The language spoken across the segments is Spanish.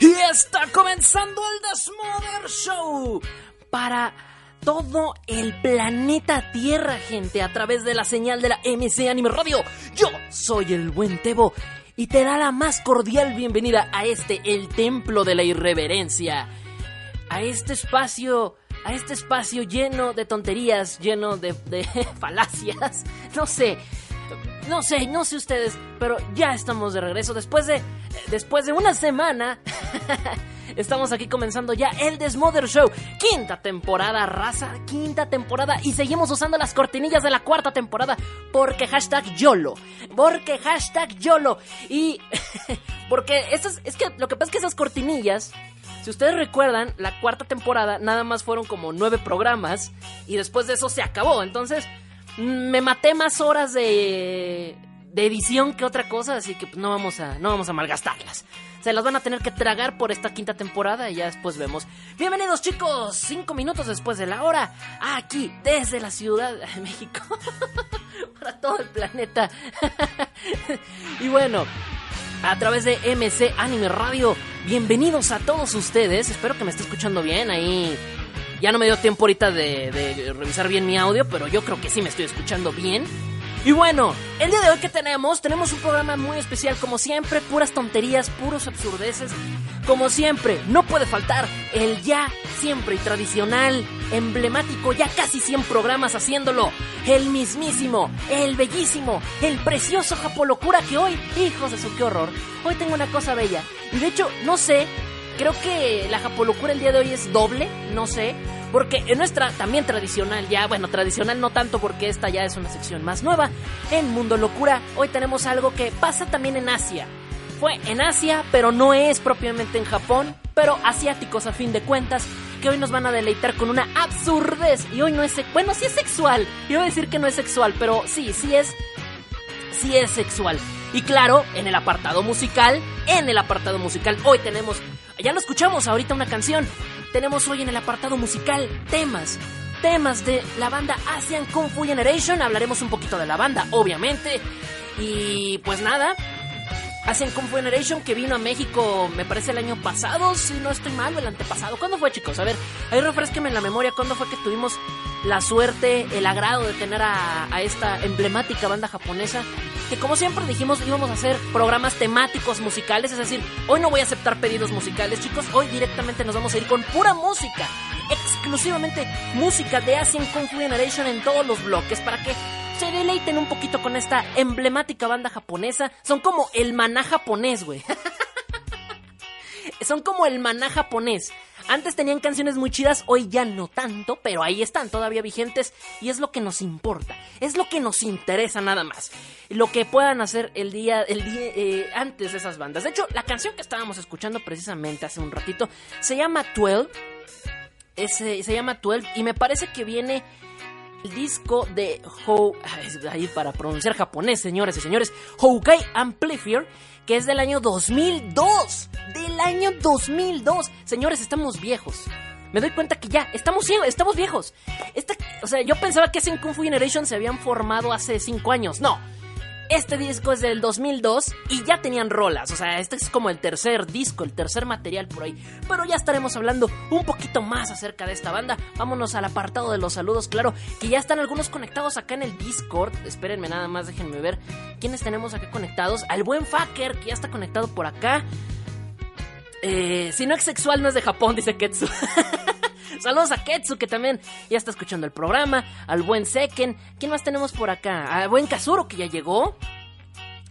y está comenzando el The Smother Show para todo el planeta Tierra, gente, a través de la señal de la MC Anime Radio. Yo soy el buen Tebo y te da la más cordial bienvenida a este, el templo de la irreverencia, a este espacio, a este espacio lleno de tonterías, lleno de, de falacias, no sé. No sé, no sé ustedes, pero ya estamos de regreso después de después de una semana. Estamos aquí comenzando ya el Desmother Show, quinta temporada, raza, quinta temporada y seguimos usando las cortinillas de la cuarta temporada porque hashtag YOLO, porque hashtag YOLO y porque esas, es que lo que pasa es que esas cortinillas, si ustedes recuerdan, la cuarta temporada nada más fueron como nueve programas y después de eso se acabó, entonces me maté más horas de, de edición que otra cosa, así que no vamos a no vamos a malgastarlas. Se las van a tener que tragar por esta quinta temporada y ya después vemos. Bienvenidos chicos, cinco minutos después de la hora, aquí desde la Ciudad de México, para todo el planeta. y bueno, a través de MC Anime Radio, bienvenidos a todos ustedes. Espero que me esté escuchando bien ahí. Ya no me dio tiempo ahorita de, de revisar bien mi audio, pero yo creo que sí me estoy escuchando bien. Y bueno, el día de hoy que tenemos, tenemos un programa muy especial como siempre, puras tonterías, puros absurdeces. Como siempre, no puede faltar el ya siempre y tradicional, emblemático, ya casi 100 programas haciéndolo. El mismísimo, el bellísimo, el precioso Japolocura que hoy, hijos de su qué horror, hoy tengo una cosa bella. Y de hecho, no sé, creo que la Japolocura el día de hoy es doble, no sé. Porque en nuestra también tradicional, ya, bueno, tradicional no tanto porque esta ya es una sección más nueva, en Mundo Locura, hoy tenemos algo que pasa también en Asia. Fue en Asia, pero no es propiamente en Japón, pero asiáticos a fin de cuentas, que hoy nos van a deleitar con una absurdez. Y hoy no es, bueno, sí es sexual. Voy a decir que no es sexual, pero sí, sí es, sí es sexual. Y claro, en el apartado musical, en el apartado musical, hoy tenemos, ya lo escuchamos ahorita una canción, tenemos hoy en el apartado musical temas. Temas de la banda Asian Kung Fu Generation. Hablaremos un poquito de la banda, obviamente. Y pues nada. Asian Kung Generation que vino a México, me parece el año pasado, si no estoy mal, el antepasado. ¿Cuándo fue, chicos? A ver, ahí refresquenme en la memoria cuándo fue que tuvimos la suerte, el agrado de tener a, a, esta emblemática banda japonesa. Que como siempre dijimos, íbamos a hacer programas temáticos musicales. Es decir, hoy no voy a aceptar pedidos musicales, chicos. Hoy directamente nos vamos a ir con pura música. Exclusivamente música de Asian Kung Fu Generation en todos los bloques para que se deleiten un poquito con esta emblemática banda japonesa. Son como el maná japonés, güey. Son como el maná japonés. Antes tenían canciones muy chidas, hoy ya no tanto, pero ahí están todavía vigentes y es lo que nos importa, es lo que nos interesa nada más. Lo que puedan hacer el día, el día eh, antes de esas bandas. De hecho, la canción que estábamos escuchando precisamente hace un ratito se llama 12. Ese, se llama 12 y me parece que viene el disco de Hou, ahí para pronunciar japonés, señores y señores, Houkai Amplifier, que es del año 2002. Del año 2002. Señores, estamos viejos. Me doy cuenta que ya estamos estamos viejos. Esta, o sea, yo pensaba que en Kung Fu Generation se habían formado hace 5 años. No. Este disco es del 2002 y ya tenían rolas. O sea, este es como el tercer disco, el tercer material por ahí. Pero ya estaremos hablando un poquito más acerca de esta banda. Vámonos al apartado de los saludos. Claro que ya están algunos conectados acá en el Discord. Espérenme nada más, déjenme ver quiénes tenemos acá conectados. Al buen Faker, que ya está conectado por acá. Eh, si no es sexual, no es de Japón, dice Ketsu. Saludos a Ketsu, que también ya está escuchando el programa. Al buen Seken. ¿Quién más tenemos por acá? Al buen Kazuro, que ya llegó.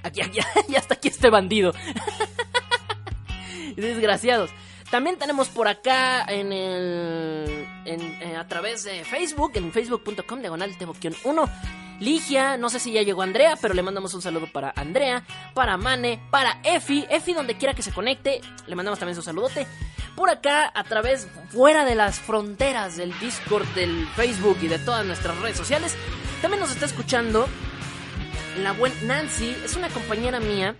Aquí, ya, ya está aquí este bandido. Desgraciados. También tenemos por acá en el. En, a través de Facebook, en facebook.com, diagonal 1. Ligia, no sé si ya llegó Andrea, pero le mandamos un saludo para Andrea, para Mane, para Efi. Efi, donde quiera que se conecte, le mandamos también su saludote. Por acá, a través, fuera de las fronteras del Discord, del Facebook y de todas nuestras redes sociales, también nos está escuchando la buena Nancy, es una compañera mía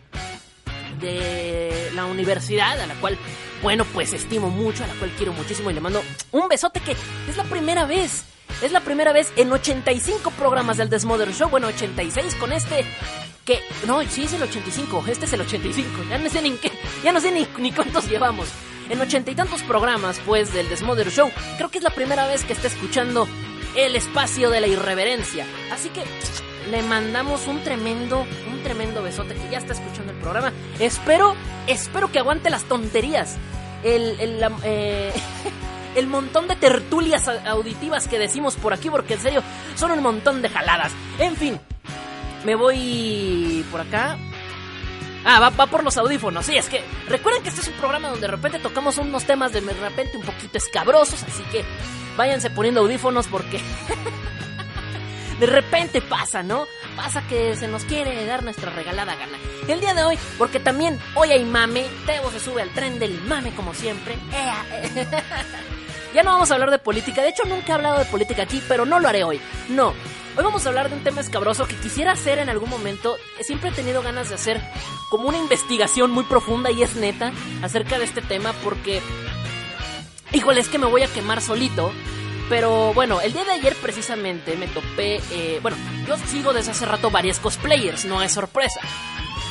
de la universidad, a la cual, bueno, pues estimo mucho, a la cual quiero muchísimo y le mando un besote que es la primera vez. Es la primera vez en 85 programas del Desmother Show. Bueno, 86 con este. Que. No, sí es el 85. Este es el 85. Ya no sé ni qué. Ya no sé ni, cuántos llevamos. En ochenta y tantos programas, pues, del Desmother Show. Creo que es la primera vez que está escuchando el espacio de la irreverencia. Así que le mandamos un tremendo, un tremendo besote que ya está escuchando el programa. Espero, espero que aguante las tonterías. El, el, eh, el montón de tertulias auditivas que decimos por aquí, porque en serio, son un montón de jaladas. En fin, me voy por acá. Ah, va, va, por los audífonos. Sí, es que recuerden que este es un programa donde de repente tocamos unos temas de repente un poquito escabrosos, así que váyanse poniendo audífonos porque de repente pasa, ¿no? Pasa que se nos quiere dar nuestra regalada gana. El día de hoy, porque también hoy hay mame, Tebo se sube al tren del mame como siempre. ya no vamos a hablar de política, de hecho nunca he hablado de política aquí, pero no lo haré hoy. No. Hoy vamos a hablar de un tema escabroso que quisiera hacer en algún momento. Siempre he tenido ganas de hacer como una investigación muy profunda y es neta acerca de este tema porque... Híjole, es que me voy a quemar solito pero bueno, el día de ayer precisamente me topé. Eh, bueno, yo sigo desde hace rato varias cosplayers, no es sorpresa.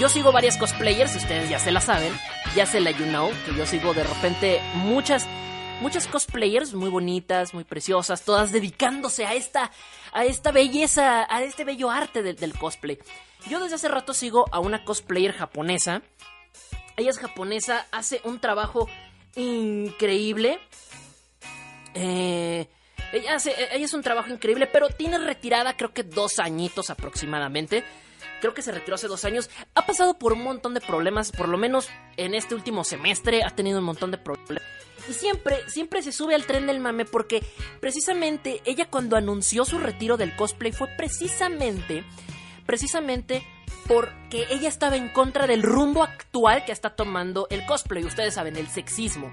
Yo sigo varias cosplayers, ustedes ya se la saben, ya se la you know, que yo sigo de repente muchas, muchas cosplayers muy bonitas, muy preciosas, todas dedicándose a esta, a esta belleza, a este bello arte del cosplay. Yo desde hace rato sigo a una cosplayer japonesa. Ella es japonesa, hace un trabajo increíble. Eh, ella, hace, ella es un trabajo increíble, pero tiene retirada creo que dos añitos aproximadamente. Creo que se retiró hace dos años. Ha pasado por un montón de problemas, por lo menos en este último semestre ha tenido un montón de problemas. Y siempre, siempre se sube al tren del mame porque precisamente ella cuando anunció su retiro del cosplay fue precisamente, precisamente porque ella estaba en contra del rumbo actual que está tomando el cosplay. Ustedes saben, el sexismo.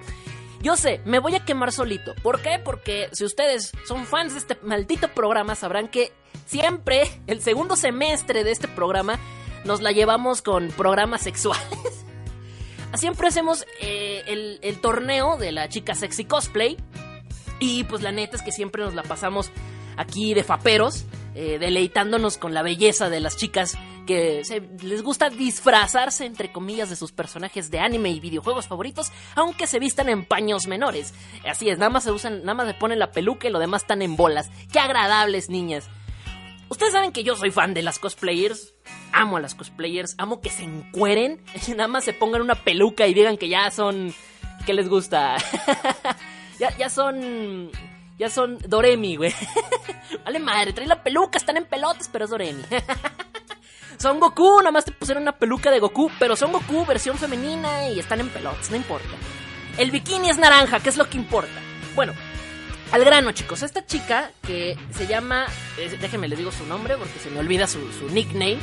Yo sé, me voy a quemar solito. ¿Por qué? Porque si ustedes son fans de este maldito programa, sabrán que siempre, el segundo semestre de este programa, nos la llevamos con programas sexuales. siempre hacemos eh, el, torneo de la chica sexy cosplay. Y pues la neta es que siempre nos la pasamos aquí de faperos. Eh, deleitándonos con la belleza de las chicas que les gusta disfrazarse, entre comillas, de sus personajes de anime y videojuegos favoritos, aunque se vistan en paños menores. Así es, nada más se usan, nada más se ponen la peluca y lo demás están en bolas. ¡Qué agradables, niñas! Ustedes saben que yo soy fan de las cosplayers. Amo a las cosplayers, amo que se encueren, nada más se pongan una peluca y digan que ya son. que les gusta. ya, ya son ya son Doremi, güey. vale madre, trae la peluca, están en pelotas, pero es Doremi. son Goku, nada más te pusieron una peluca de Goku, pero son Goku versión femenina y están en pelotas, no importa. El bikini es naranja, ¿qué es lo que importa? Bueno, al grano, chicos. Esta chica que se llama. Eh, déjenme les digo su nombre porque se me olvida su, su, nickname.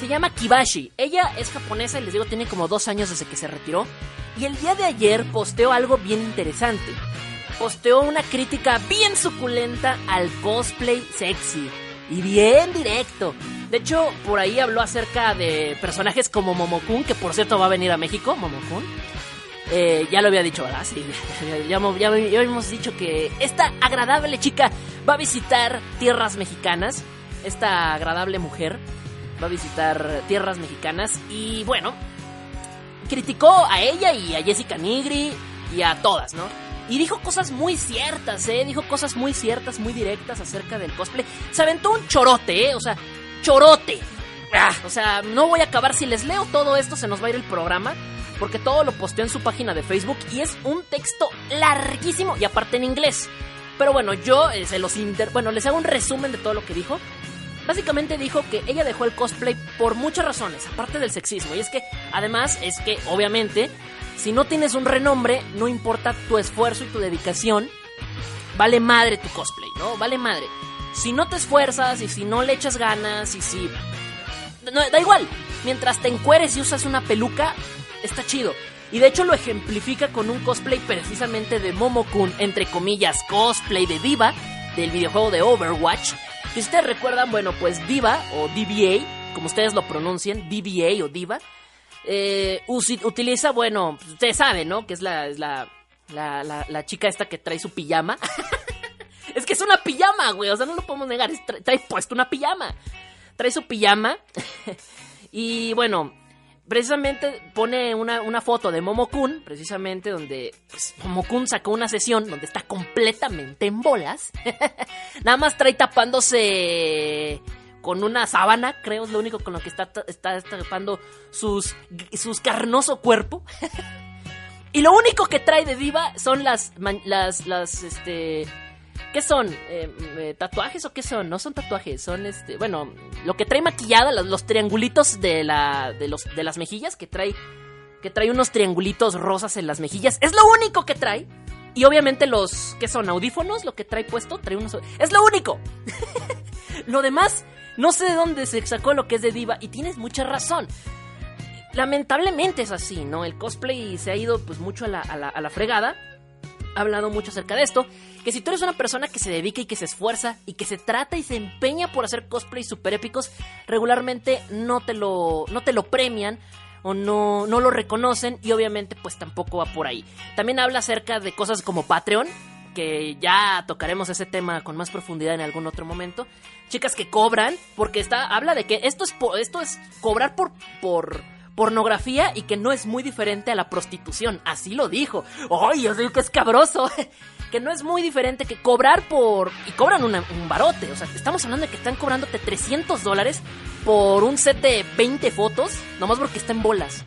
Se llama Kibashi. Ella es japonesa y les digo, tiene como dos años desde que se retiró. Y el día de ayer posteó algo bien interesante posteó una crítica bien suculenta al cosplay sexy. Y bien directo. De hecho, por ahí habló acerca de personajes como Momokun, que por cierto va a venir a México, Momokun. Eh, ya lo había dicho, ¿verdad? Sí, ya, ya, hemos dicho que esta agradable chica va a visitar tierras mexicanas. Esta agradable mujer va a visitar tierras mexicanas. Y bueno, criticó a ella y a Jessica Nigri y a todas, ¿no? Y dijo cosas muy ciertas, ¿eh? Dijo cosas muy ciertas, muy directas acerca del cosplay. Se aventó un chorote, ¿eh? O sea, chorote. Ah, o sea, no voy a acabar. Si les leo todo esto, se nos va a ir el programa. porque todo lo posteó en su página de Facebook y es un texto larguísimo y aparte en inglés. Pero bueno, yo eh, se los inter... Bueno, les hago un resumen de todo lo que dijo. Básicamente dijo que ella dejó el cosplay por muchas razones, aparte del sexismo. Y es que, además, es que, obviamente, si no tienes un renombre, no importa tu esfuerzo y tu dedicación, vale madre tu cosplay, ¿no? Vale madre. Si no te esfuerzas y si no le echas ganas y si... No, da igual, mientras te encueres y usas una peluca, está chido. Y de hecho lo ejemplifica con un cosplay precisamente de Momokun, entre comillas, cosplay de Diva, del videojuego de Overwatch. Si ustedes recuerdan, bueno, pues Diva o DBA, como ustedes lo pronuncian, DBA o Diva, eh, utiliza, bueno, ustedes saben, ¿no? Que es la, la, la, la, chica esta que trae su pijama. es que es una pijama, güey, o sea, no lo podemos negar, trae puesto una pijama. Trae su pijama. y bueno, precisamente pone una, foto de Momokun, precisamente donde pues, Momokun sacó una sesión donde está completamente en bolas. Nada más trae tapándose con una sábana, creo es lo único con lo que está, está, tapando sus, sus carnoso cuerpo. y lo único que trae de diva son las, las, las, este, ¿Qué son? Eh, eh, ¿Tatuajes o qué son? No son tatuajes, son este. Bueno, lo que trae maquillada, los, triangulitos de, la, de, los, de las mejillas, que trae. Que trae unos triangulitos rosas en las mejillas. Es lo único que trae. Y obviamente los. ¿Qué son? ¿Audífonos? Lo que trae puesto. Trae unos. Es lo único. lo demás. No sé de dónde se sacó lo que es de diva. Y tienes mucha razón. Lamentablemente es así, ¿no? El cosplay se ha ido pues mucho a la, a la, a la fregada. Ha hablado mucho acerca de esto que si tú eres una persona que se dedica y que se esfuerza y que se trata y se empeña por hacer cosplays super épicos, regularmente no te lo, no te lo premian o no, no lo reconocen y obviamente pues tampoco va por ahí. También habla acerca de cosas como Patreon, que ya tocaremos ese tema con más profundidad en algún otro momento. Chicas que cobran, porque está, habla de que esto es, esto es cobrar por, por pornografía y que no es muy diferente a la prostitución. Así lo dijo. ¡Ay, yo digo que es cabroso! que no es muy diferente que cobrar por... Y cobran un barote, o sea, estamos hablando de que están cobrándote 300 dólares por un set de 20 fotos, nomás porque está en bolas.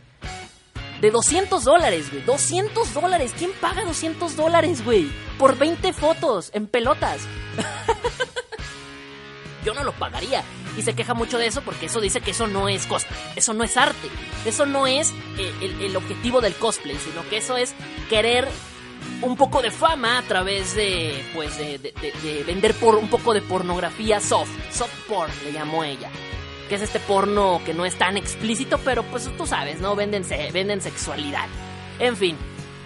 De 200 dólares, güey. 200 dólares. ¿Quién paga 200 dólares, güey? Por 20 fotos en pelotas. Yo no lo pagaría. Y se queja mucho de eso porque eso dice que eso no es cosplay. Eso no es arte. Eso no es eh, el, el objetivo del cosplay. Sino que eso es querer un poco de fama a través de, pues, de, vender por un poco de pornografía soft, soft porn le llamó ella. Que es este porno que no es tan explícito, pero pues tú sabes, ¿no? Venden, venden sexualidad. En fin,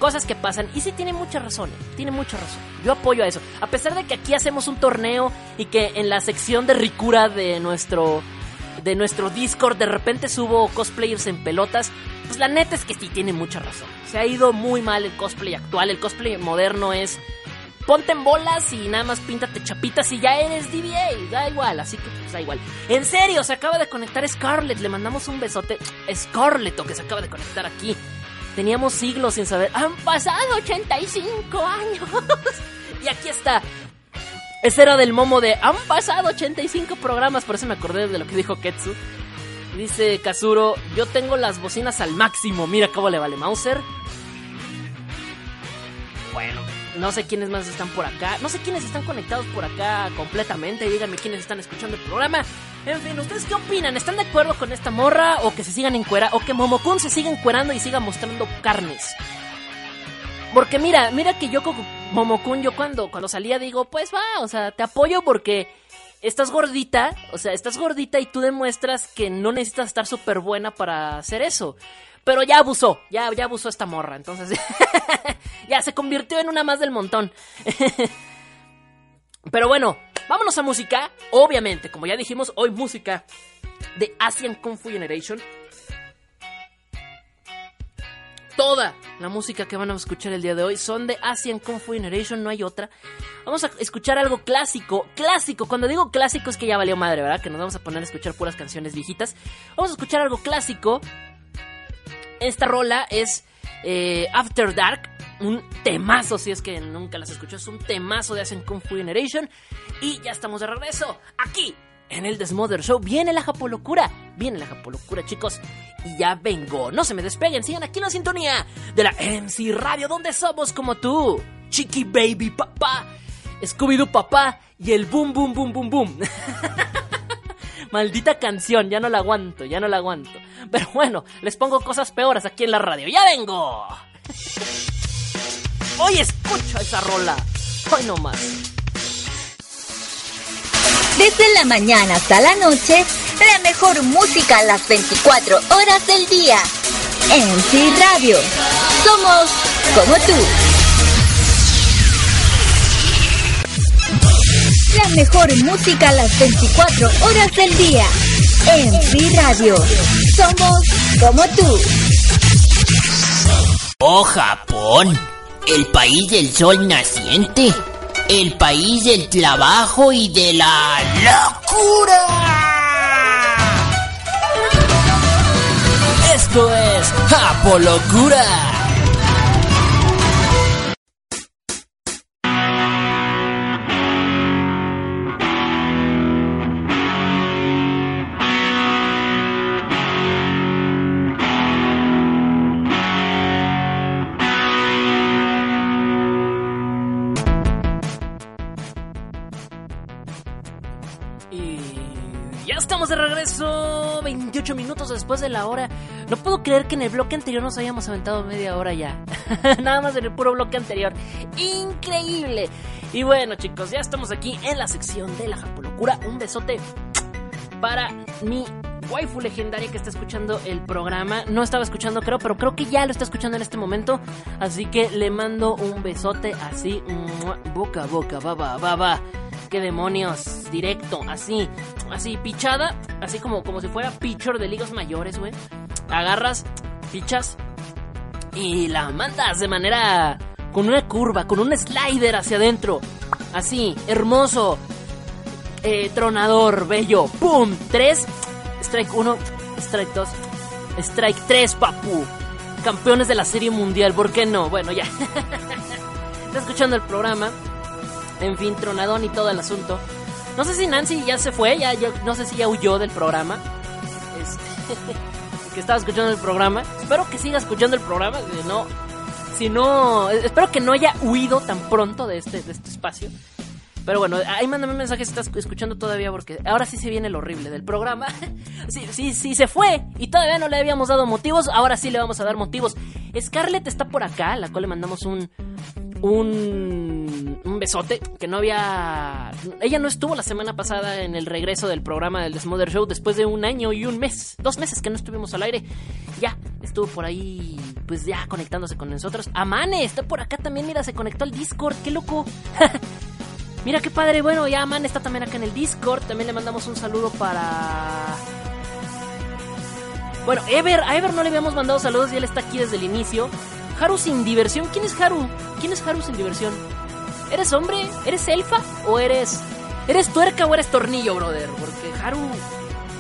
cosas que pasan. Y sí tiene mucha razón, ¿eh? tiene mucha razón. Yo apoyo a eso. A pesar de que aquí hacemos un torneo y que en la sección de ricura de nuestro de nuestro Discord de repente subo cosplayers en pelotas, pues la neta es que sí tiene mucha razón. Se ha ido muy mal el cosplay actual, el cosplay moderno es ponte en bolas y nada más píntate chapitas y ya eres DBA, da igual, así que pues da igual. En serio, se acaba de conectar Scarlett, le mandamos un besote. Scarlett, que se acaba de conectar aquí. Teníamos siglos sin saber. Han pasado 85 años. y aquí está. Ese era del momo de. Han pasado 85 programas, por eso me acordé de lo que dijo Ketsu. Dice Kazuro, yo tengo las bocinas al máximo. Mira cómo le vale Mauser. Bueno, no sé quiénes más están por acá. No sé quiénes están conectados por acá completamente. Díganme quiénes están escuchando el programa. En fin, ¿ustedes qué opinan? ¿Están de acuerdo con esta morra? ¿O que se sigan encuerando? ¿O que Momokun se siga encuerando y siga mostrando carnes? Porque mira, mira que yo como Momokun, yo cuando, cuando salía digo, pues va, o sea, te apoyo porque estás gordita, o sea, estás gordita y tú demuestras que no necesitas estar súper buena para hacer eso. Pero ya abusó, ya, ya abusó esta morra, entonces ya se convirtió en una más del montón. Pero bueno, vámonos a música. Obviamente, como ya dijimos, hoy música de Asian Kung Fu Generation toda la música que van a escuchar el día de hoy son de Asian Kung Fu Generation, no hay otra. Vamos a escuchar algo clásico, clásico. Cuando digo clásico es que ya valió madre, ¿verdad? Que nos vamos a poner a escuchar puras canciones viejitas. Vamos a escuchar algo clásico. Esta rola es eh, After Dark, un temazo, si es que nunca las escuchó, es un temazo de Asian Kung Fu Generation. Y ya estamos de regreso, aquí, en el Desmother Show. Viene la Japolocura, viene la Japolocura, chicos. Y ya vengo. No se me despeguen, sigan aquí en la sintonía de la MC Radio, donde somos como tú. Chiqui Baby Papá, Scooby-Doo Papá y el Boom Boom Boom Boom Boom. Maldita canción, ya no la aguanto, ya no la aguanto. Pero bueno, les pongo cosas peores aquí en la radio. ¡Ya vengo! Hoy escucha esa rola. Hoy no más. Desde la mañana hasta la noche, la mejor música a las 24 horas del día. En Sí Radio. Somos como tú. La mejor música a las 24 horas del día. En Sí Radio. Somos como tú. Oh Japón, el país del sol naciente, el país del trabajo y de la locura. Esto es Japolocura. 18 minutos después de la hora. No puedo creer que en el bloque anterior nos hayamos aventado media hora ya. Nada más en el puro bloque anterior. Increíble. Y bueno chicos, ya estamos aquí en la sección de la Japolocura. Un besote para mi waifu legendaria que está escuchando el programa. No estaba escuchando, creo, pero creo que ya lo está escuchando en este momento. Así que le mando un besote así, boca a boca, va, va, va, va. ¿Qué demonios? Directo, así, así, pichada, así como, como si fuera pitcher de ligas mayores, güey. Agarras, pichas y la mandas de manera con una curva, con un slider hacia adentro. Así, hermoso, eh, tronador, bello. ¡Pum! 3, strike 1, strike 2, strike 3, papu. Campeones de la serie mundial, ¿por qué no? Bueno, ya. Está escuchando el programa. En fin, tronadón y todo el asunto. No sé si Nancy ya se fue, ya, no sé si ya huyó del programa. Este, que estaba escuchando el programa. Espero que siga escuchando el programa. Si no, si no, espero que no haya huido tan pronto de este, de este espacio. Pero bueno, ahí mándame un mensaje si estás escuchando todavía porque ahora sí se viene lo horrible del programa. Sí, sí, sí, se fue y todavía no le habíamos dado motivos, ahora sí le vamos a dar motivos. Scarlett está por acá, la cual le mandamos un, un besote que no había... Ella no estuvo la semana pasada en el regreso del programa del Desmother Show después de un año y un mes, dos meses que no estuvimos al aire. Ya, estuvo por ahí, pues ya conectándose con nosotros. Amane está por acá también, mira, se conectó al Discord, qué loco. Mira qué padre, bueno, ya Man está también acá en el Discord. También le mandamos un saludo para. Bueno, Ever, a Ever no le habíamos mandado saludos y él está aquí desde el inicio. Haru sin diversión, ¿quién es Haru? ¿Quién es Haru sin diversión? ¿Eres hombre? ¿Eres elfa? ¿O eres. ¿Eres tuerca o eres tornillo, brother? Porque Haru.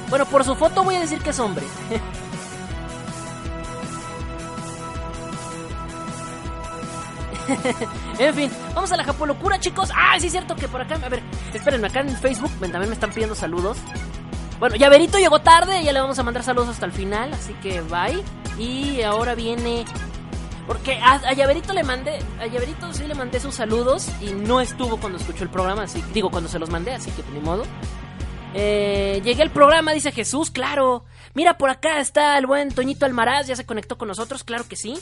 Bueno, por su foto voy a decir que es hombre. en fin, vamos a la Japolocura, chicos. Ah, sí es cierto que por acá, a ver, espérenme, acá en Facebook también me están pidiendo saludos. Bueno, Llaverito llegó tarde, ya le vamos a mandar saludos hasta el final, así que bye. Y ahora viene... Porque a, a Llaverito le mandé, a Llaverito sí le mandé sus saludos y no estuvo cuando escuchó el programa, así digo cuando se los mandé, así que ni modo. Eh, llegué al programa, dice Jesús, claro. Mira, por acá está el buen Toñito Almaraz, ya se conectó con nosotros, claro que sí.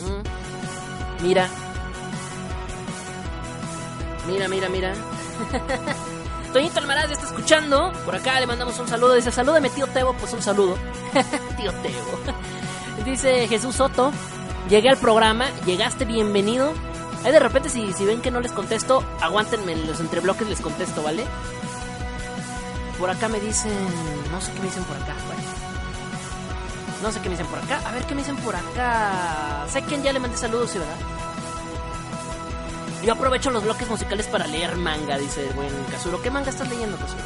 Mm. Mira. Mira, mira, mira. Toñito Almaraz ya está escuchando. Por acá le mandamos un saludo. Dice, salúdame tío Tebo. Pues un saludo. tío Tebo. Dice Jesús Soto. Llegué al programa. Llegaste bienvenido. Ahí de repente si, si ven que no les contesto, aguántenme en los entrebloques les contesto, ¿vale? Por acá me dicen... No sé qué me dicen por acá. Bueno. No sé qué me dicen por acá. A ver qué me dicen por acá. Sé quién ya le mandé saludos, sí, ¿verdad? Yo aprovecho los bloques musicales para leer manga, dice el buen Kazuro. ¿Qué manga estás leyendo, Kazuro?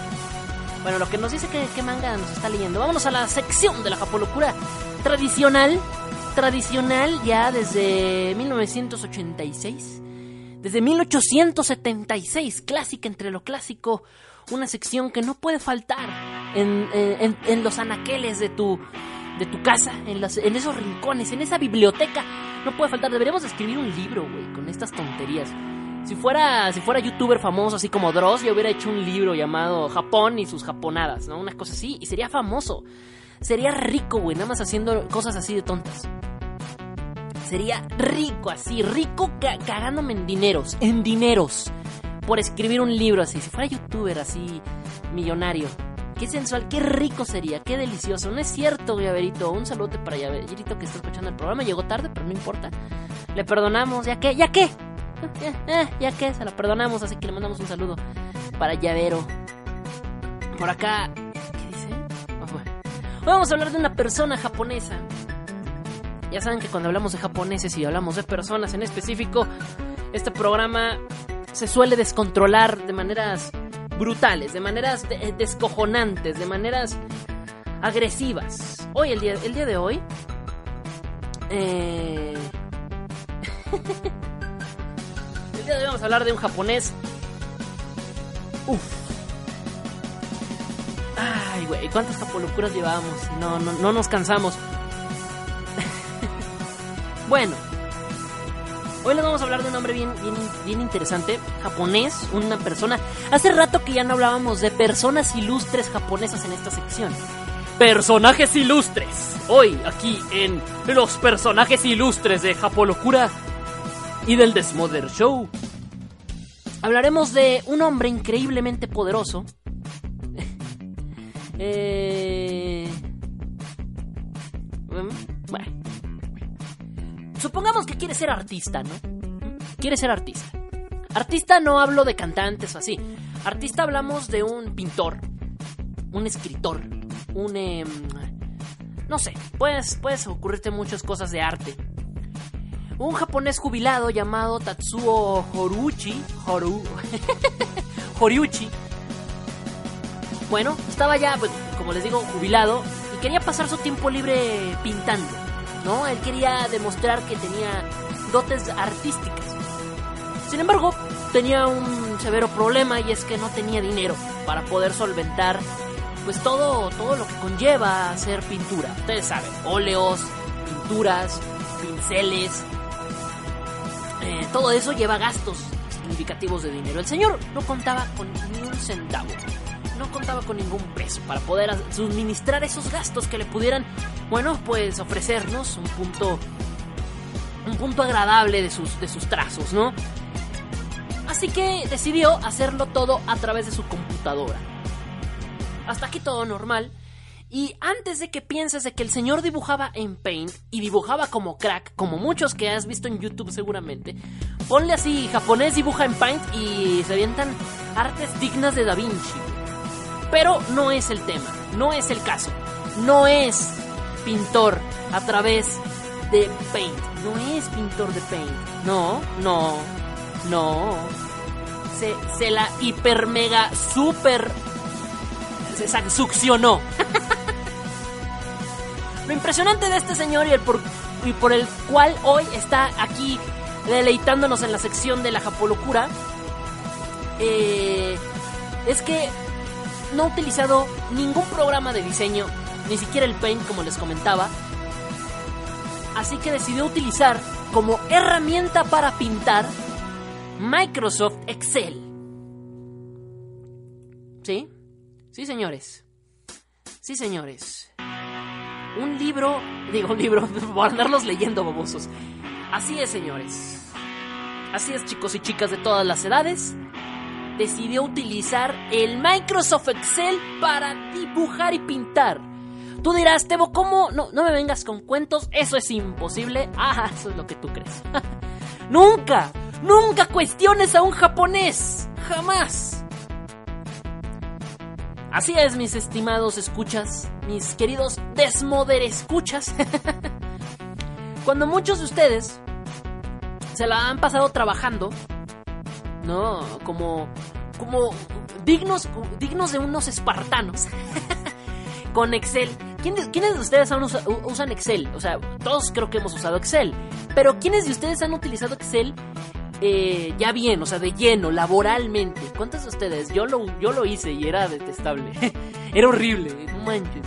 Bueno, lo que nos dice que manga nos está leyendo. Vámonos a la sección de la Japolocura. Tradicional, tradicional ya desde 1986. Desde 1876, clásica entre lo clásico, una sección que no puede faltar en, en- en los anaqueles de tu, de tu casa, en, en esos rincones, en esa biblioteca. No puede faltar, deberíamos de escribir un libro, güey, con estas tonterías. Si fuera, si fuera youtuber famoso así como Dross, yo hubiera hecho un libro llamado Japón y sus japonadas, ¿no? Una cosa así, y sería famoso. Sería rico, güey, nada más haciendo cosas así de tontas. Sería rico así, rico ca- cagándome en dineros, en dineros, por escribir un libro así. Si fuera youtuber así, millonario. Qué sensual, qué rico sería, qué delicioso. No es cierto, Llaverito. Un saludo para Llaverito que está escuchando el programa. Llegó tarde, pero no importa. Le perdonamos, ya que, ya que. Eh, eh, ya que, se la perdonamos, así que le mandamos un saludo para Llavero. Por acá, ¿qué dice? Ah, bueno. Vamos a hablar de una persona japonesa. Ya saben que cuando hablamos de japoneses y hablamos de personas en específico, este programa se suele descontrolar de maneras brutales, de maneras eh, descojonantes, de maneras agresivas. Hoy, el día, el día de hoy, eh... el día de hoy vamos a hablar de un japonés. Uf. Ay, güey, ¿cuántas japolocuras llevábamos? No, no, no nos cansamos. bueno, hoy les vamos a hablar de un hombre bien, bien, bien interesante, japonés, una persona. Hace rato que ya no hablábamos de personas ilustres japonesas en esta sección. Personajes ilustres. Hoy, aquí en Los personajes ilustres de Japolocura y del Desmother Show. Hablaremos de un hombre increíblemente poderoso. eh... Bueno. Supongamos que quiere ser artista, ¿no? Quiere ser artista. Artista no hablo de cantantes o así. Artista hablamos de un pintor, un escritor, un... em, no sé, puedes, puedes ocurrirte muchas cosas de arte. Un japonés jubilado llamado Tatsuo Horuchi, Horu, Horiuchi. Bueno, estaba ya, pues, como les digo, jubilado y quería pasar su tiempo libre pintando, ¿no? Él quería demostrar que tenía dotes artísticas. Sin embargo, tenía un severo problema y es que no tenía dinero para poder solventar pues todo, todo lo que conlleva hacer pintura. Ustedes saben, óleos, pinturas, pinceles, eh, todo eso lleva gastos significativos de dinero. El señor no contaba con ni un centavo, no contaba con ningún peso para poder suministrar esos gastos que le pudieran, bueno, pues ofrecernos un punto, un punto agradable de sus, de sus trazos, ¿no? Así que decidió hacerlo todo a través de su computadora. Hasta aquí todo normal. Y antes de que pienses de que el señor dibujaba en Paint y dibujaba como crack, como muchos que has visto en YouTube seguramente, ponle así, japonés dibuja en Paint y se avientan artes dignas de Da Vinci. Pero no es el tema, no es el caso. No es pintor a través de Paint. No es pintor de Paint. No, no, no. Se, se la hiper mega super se succionó. Lo impresionante de este señor y, el por, y por el cual hoy está aquí deleitándonos en la sección de la Japolocura eh, es que no ha utilizado ningún programa de diseño, ni siquiera el Paint como les comentaba. Así que decidió utilizar como herramienta para pintar Microsoft Excel. ¿Sí? Sí, señores. Sí, señores. Un libro, digo un libro, por andarlos leyendo babosos. Así es, señores. Así es, chicos y chicas de todas las edades. Decidió utilizar el Microsoft Excel para dibujar y pintar. Tú dirás, Tebo, ¿cómo? No, no me vengas con cuentos, eso es imposible. Ah, eso es lo que tú crees. nunca, nunca cuestiones a un japonés. Jamás. Así es, mis estimados escuchas, mis queridos desmoder escuchas. Cuando muchos de ustedes se la han pasado trabajando, ¿no? Como, como dignos, dignos de unos espartanos. Con Excel. ¿Quiénes, quiénes de ustedes han usa- usan Excel? O sea, todos creo que hemos usado Excel. Pero ¿quiénes de ustedes han utilizado Excel eh, ya bien, o sea, de lleno, laboralmente. ¿Cuántos de ustedes? Yo lo, yo lo hice y era detestable. era horrible, no manches.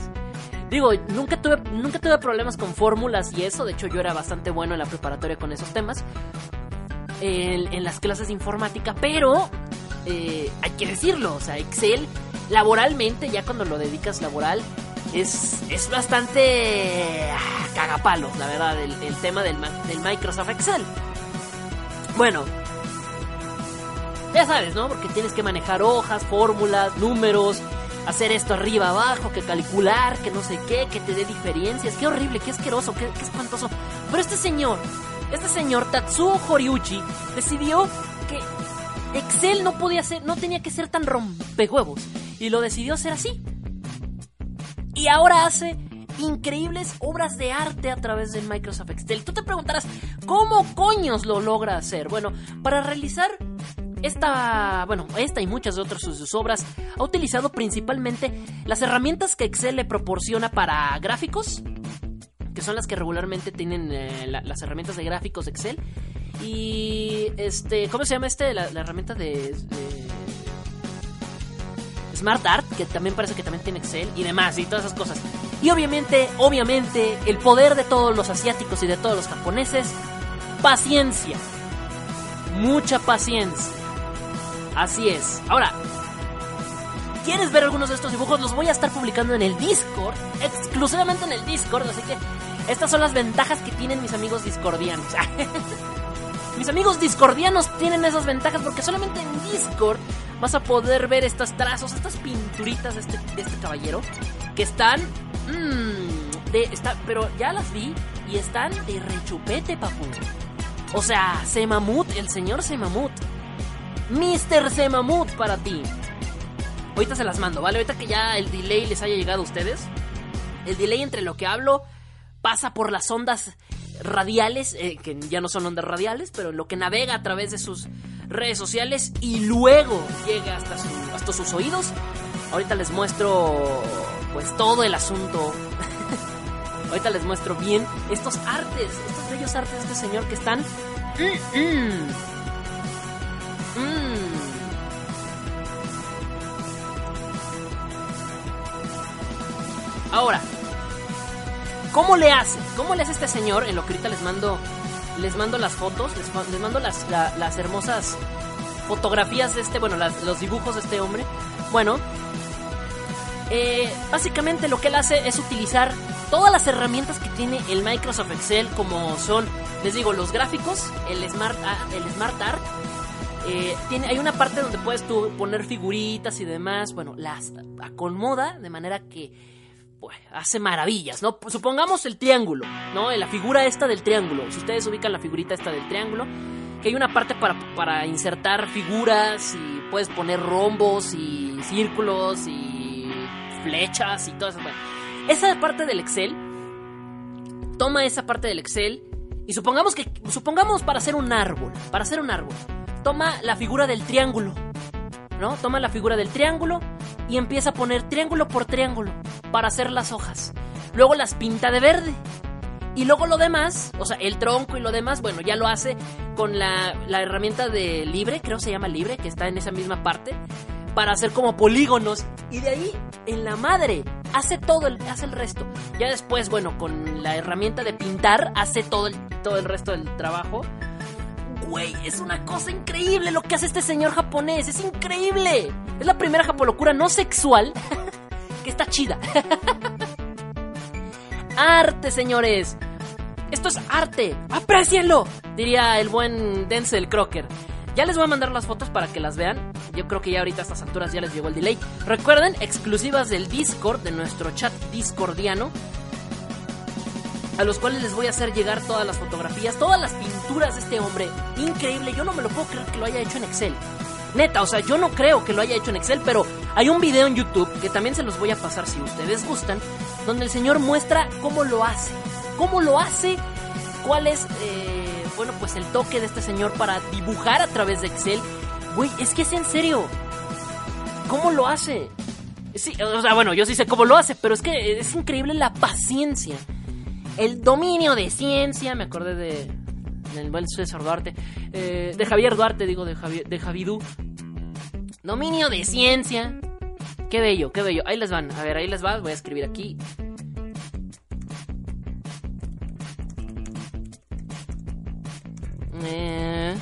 Digo, nunca tuve, nunca tuve problemas con fórmulas y eso. De hecho, yo era bastante bueno en la preparatoria con esos temas. En, las clases de informática. Pero, eh, hay que decirlo, o sea, Excel, laboralmente, ya cuando lo dedicas laboral, es, es bastante ah, cagapalos, la verdad, el, tema del, del Microsoft Excel. Bueno, ya sabes, ¿no? Porque tienes que manejar hojas, fórmulas, números, hacer esto arriba, abajo, que calcular, que no sé qué, que te dé diferencias. Qué horrible, qué asqueroso, qué, qué espantoso. Pero este señor, este señor Tatsuo Horiuchi, decidió que Excel no podía ser, no tenía que ser tan rompehuevos. Y lo decidió hacer así. Y ahora hace increíbles obras de arte a través de Microsoft Excel. Tú te preguntarás, ¿cómo coños lo logra hacer? Bueno, para realizar esta, bueno, esta y muchas otras de sus obras ha utilizado principalmente las herramientas que Excel le proporciona para gráficos, que son las que regularmente tienen eh, las herramientas de gráficos de Excel. Y este, ¿cómo se llama este? La, herramienta de, Art, que también parece que también tiene Excel y demás, y todas esas cosas. Y obviamente, obviamente, el poder de todos los asiáticos y de todos los japoneses, paciencia. Mucha paciencia. Así es. Ahora, ¿quieres ver algunos de estos dibujos? Los voy a estar publicando en el Discord, exclusivamente en el Discord, así que estas son las ventajas que tienen mis amigos discordianos. mis amigos discordianos tienen esas ventajas porque solamente en Discord vas a poder ver estos trazos, estas pinturitas de este, este caballero que están Mmm, de, está, pero ya las vi y están de rechupete, papu. O sea, Semamut, el señor Semamut. Mr. Semamut para ti. Ahorita se las mando, ¿vale? Ahorita que ya el delay les haya llegado a ustedes. El delay entre lo que hablo pasa por las ondas radiales, eh, que ya no son ondas radiales, pero lo que navega a través de sus redes sociales y luego llega hasta, hasta sus oídos. Ahorita les muestro pues todo el asunto. Ahorita les muestro bien estos artes, estos bellos artes de este señor que están... Mm, mm. Mm. Ahora, ¿cómo le hace? ¿Cómo le hace este señor? En lo que ahorita les mando, les mando las fotos, les, mando las, las, hermosas fotografías de este, bueno, los dibujos de este hombre. Bueno, eh, básicamente lo que él hace es utilizar todas las herramientas que tiene el Microsoft Excel, como son, les digo, los gráficos, el Smart, el Smart Art. Eh, tiene, hay una parte donde puedes tú poner figuritas y demás. Bueno, las acomoda de manera que pues, hace maravillas, ¿no? Supongamos el triángulo, ¿no? La figura esta del triángulo. Si ustedes ubican la figurita esta del triángulo, que hay una parte para, para insertar figuras y puedes poner rombos y círculos y flechas y todo eso. esa parte del Excel, toma esa parte del Excel y supongamos que, supongamos para hacer un árbol, para hacer un árbol, toma la figura del triángulo, Toma la figura del triángulo y empieza a poner triángulo por triángulo para hacer las hojas. Luego las pinta de verde. Y luego lo demás, o sea, el tronco y lo demás, bueno, ya lo hace con la, la herramienta de libre, creo se llama libre, que está en esa misma parte para hacer como polígonos. Y de ahí, en la madre, hace todo el, hace el resto. Ya después, bueno, con la herramienta de pintar, hace todo todo el resto del trabajo. Güey, es una cosa increíble lo que hace este señor japonés. Es increíble. Es la primera japolocura no sexual que está chida. arte, señores. Esto es arte. ¡Aprecienlo! Diría el buen Denzel Crocker. Ya les voy a mandar las fotos para que las vean. Yo creo que ya ahorita a estas alturas ya les llegó el delay. Recuerden, exclusivas del Discord, de nuestro chat discordiano. A los cuales les voy a hacer llegar todas las fotografías, todas las pinturas de este hombre. Increíble, yo no me lo puedo creer que lo haya hecho en Excel. Neta, o sea, yo no creo que lo haya hecho en Excel, pero hay un video en YouTube que también se los voy a pasar si ustedes gustan, donde el señor muestra cómo lo hace. Cómo lo hace, cuál es... Eh, bueno, pues el toque de este señor para dibujar a través de Excel. Güey, es que es en serio. ¿Cómo lo hace? Sí, o sea, bueno, yo sí sé cómo lo hace, pero es que es increíble la paciencia. El dominio de ciencia, me acordé de del buen César Duarte, eh, de Javier Duarte, digo, de, Javier, de Javidú. Dominio de ciencia. Qué bello, qué bello. Ahí les van. A ver, ahí les va. Voy a escribir aquí. Eh.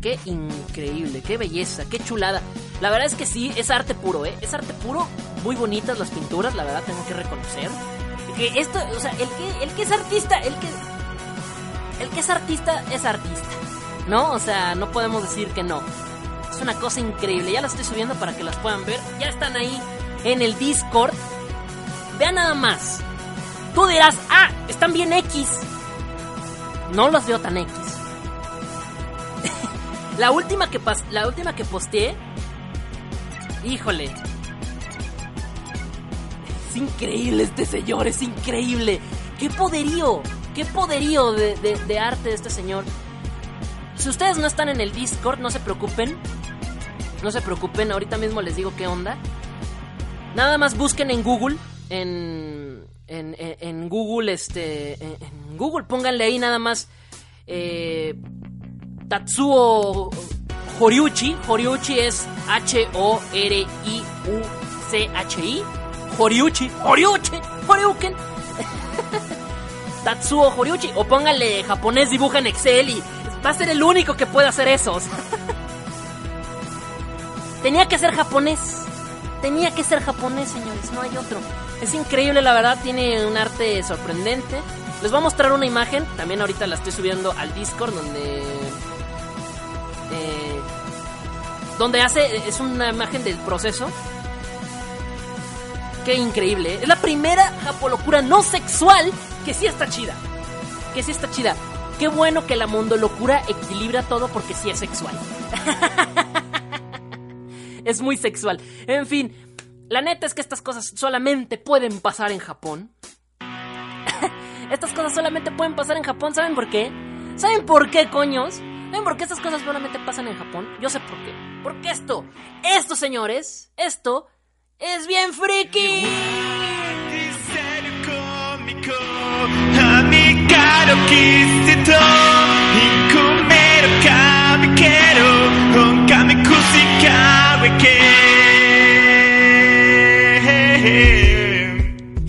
Qué increíble, qué belleza, qué chulada. La verdad es que sí, es arte puro, ¿eh? Es arte puro, muy bonitas las pinturas, la verdad tengo que reconocer. Que esto, o sea, el que, el que es artista, el que... El que es artista es artista, ¿no? O sea, no podemos decir que no. Es una cosa increíble, ya las estoy subiendo para que las puedan ver. Ya están ahí en el Discord. Vean nada más. Tú dirás, ah, están bien X. No los veo tan X. la última que pas la última que posteé. Híjole. Es increíble este señor, es increíble. Qué poderío, qué poderío de, arte de este señor. Si ustedes no están en el Discord, no se preocupen. No se preocupen, ahorita mismo les digo qué onda. Nada más busquen en Google, en, en, en- Google, este, en, Google, pónganle ahí nada más eh, Tatsuo Horiuchi. Horiuchi es H-O-R-I-U-C-H-I. Horiuchi, Horiuchi, Horiuken. Tatsuo Horiuchi. O pónganle japonés dibuja en Excel y va a ser el único que puede hacer eso. o sea. Tenía que ser japonés. Tenía que ser japonés, señores. No hay otro. Es increíble, la verdad. Tiene un arte sorprendente. Les voy a mostrar una imagen. También ahorita la estoy subiendo al Discord donde... eh, donde hace... Es una imagen del proceso. Qué increíble. ¿eh? Es la primera japolocura no sexual que sí está chida. Que sí está chida. Qué bueno que la mondolocura equilibra todo porque sí es sexual. es muy sexual. En fin, la neta es que estas cosas solamente pueden pasar en Japón. estas cosas solamente pueden pasar en Japón, ¿saben por qué? ¿Saben por qué, coños? ¿Saben por qué estas cosas solamente pasan en Japón? Yo sé por qué. Porque esto, esto, señores, esto es bien friki.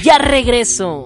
Ya regreso.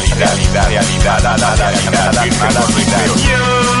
realidad, realidad, realidad, realidad, llamada realidad. Yo soy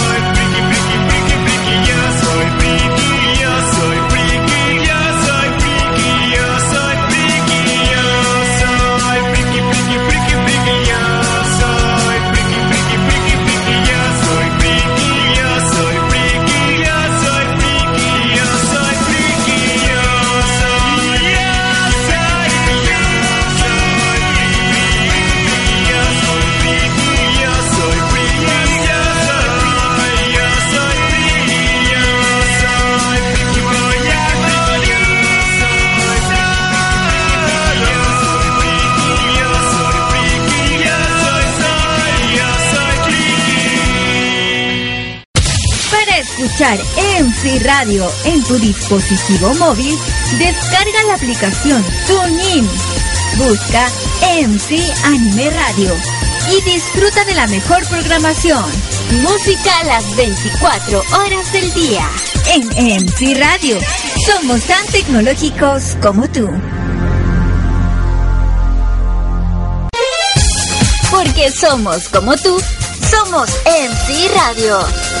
escuchar MC Radio en tu dispositivo móvil, descarga la aplicación TuneIn. Busca MC Anime Radio y disfruta de la mejor programación. Música a las 24 horas del día. En MC Radio, somos tan tecnológicos como tú. Porque somos como tú, somos MC Radio.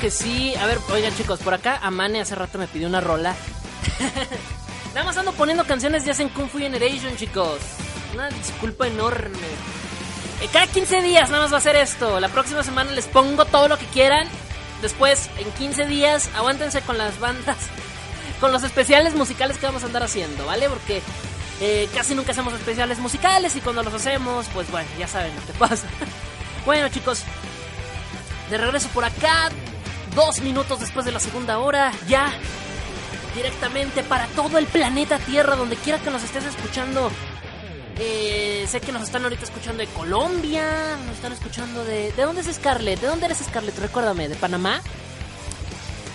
Que sí. A ver, oigan chicos, por acá Amane hace rato me pidió una rola. Nada más ando poniendo canciones de hacen Kung Fu Generation, chicos. Una disculpa enorme. Eh, Cada 15 días nada más va a ser esto. La próxima semana les pongo todo lo que quieran. Después, en 15 días, aguántense con las bandas, con los especiales musicales que vamos a andar haciendo, ¿vale? Porque eh, casi nunca hacemos especiales musicales y cuando los hacemos, pues bueno, ya saben lo que pasa. bueno, chicos, de regreso por acá, dos minutos después de la segunda hora, ya directamente para todo el planeta Tierra, donde quiera que nos estés escuchando. Eh, sé que nos están ahorita escuchando de Colombia, nos están escuchando de... ¿De dónde es Scarlett? ¿De dónde eres Scarlett? Recuérdame, ¿de Panamá?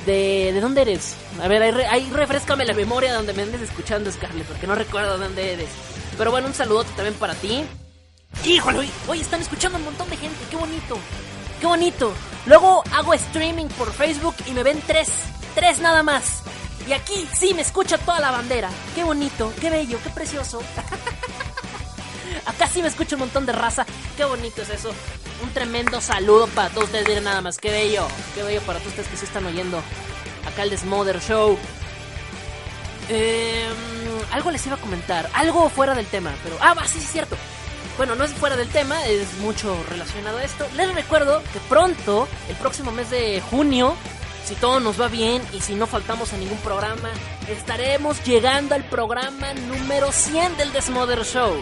¿De, de dónde eres? A ver, ahí, re- ahí refrescame la memoria donde me andes escuchando, Scarlett, porque no recuerdo de dónde eres. Pero bueno, un saludote también para ti. Híjole, hoy están escuchando un montón de gente, qué bonito. Qué bonito. Luego hago streaming por Facebook y me ven tres. Tres nada más. Y aquí sí me escucha toda la bandera. Qué bonito, qué bello, qué precioso. Acá sí me escucha un montón de raza. Qué bonito es eso. Un tremendo saludo para todos ustedes. Miren nada más, qué bello. Qué bello para todos ustedes que sí están oyendo. Acá el Desmother Show. Eh, algo les iba a comentar. Algo fuera del tema. Pero. Ah, sí, sí, es cierto. Bueno, no es fuera del tema, es mucho relacionado a esto. Les recuerdo que pronto, el próximo mes de junio, si todo nos va bien y si no faltamos a ningún programa, estaremos llegando al programa número 100 del Desmother Show.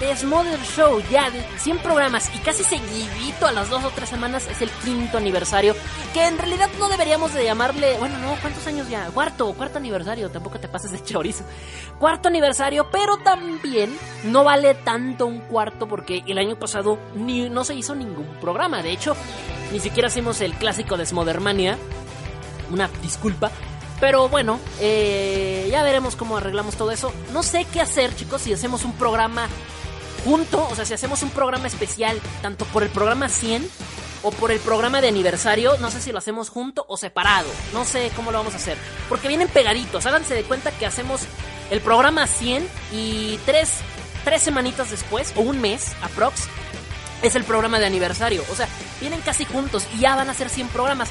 Desmother Show, ya de 100 programas y casi seguidito a las dos o tres semanas es el quinto aniversario. Que en realidad no deberíamos de llamarle. Bueno, no, ¿cuántos años ya? Cuarto, cuarto aniversario, tampoco te pases de chorizo. Cuarto aniversario, pero también no vale tanto un cuarto porque el año pasado ni, no se hizo ningún programa. De hecho, ni siquiera hicimos el clásico de Smothermania. Una disculpa. Pero bueno, eh, ya veremos cómo arreglamos todo eso. No sé qué hacer, chicos, si hacemos un programa junto, o sea, si hacemos un programa especial, tanto por el programa 100 o por el programa de aniversario, no sé si lo hacemos junto o separado, no sé cómo lo vamos a hacer, porque vienen pegaditos, háganse de cuenta que hacemos el programa 100 y tres, tres semanitas después, o un mes, aprox, es el programa de aniversario, o sea, vienen casi juntos y ya van a ser 100 programas.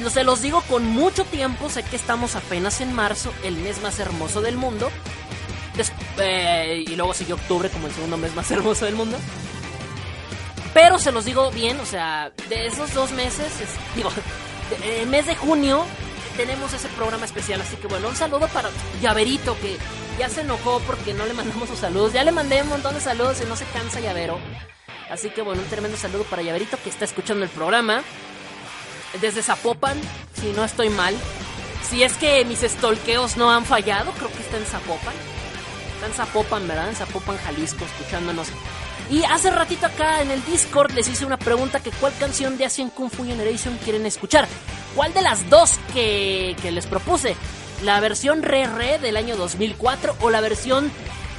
No se los digo con mucho tiempo, sé que estamos apenas en marzo, el mes más hermoso del mundo. Eh, y luego sigue octubre como el segundo mes más hermoso del mundo. Pero se los digo bien, o sea, de esos dos meses, es- digo, el mes de junio tenemos ese programa especial. Así que bueno, un saludo para Llaverito que ya se enojó porque no le mandamos sus saludos. Ya le mandé un montón de saludos y no se cansa Llavero. Así que bueno, un tremendo saludo para Llaverito que está escuchando el programa. Desde Zapopan, si no estoy mal. Si es que mis estolqueos no han fallado, creo que está en Zapopan. Está en ¿verdad? En Jalisco, escuchándonos. Y hace ratito acá en el Discord les hice una pregunta que cuál canción de Asian Kung Fu Generation quieren escuchar. ¿Cuál de las dos que, que les propuse? ¿La versión re-re del año 2004 o la versión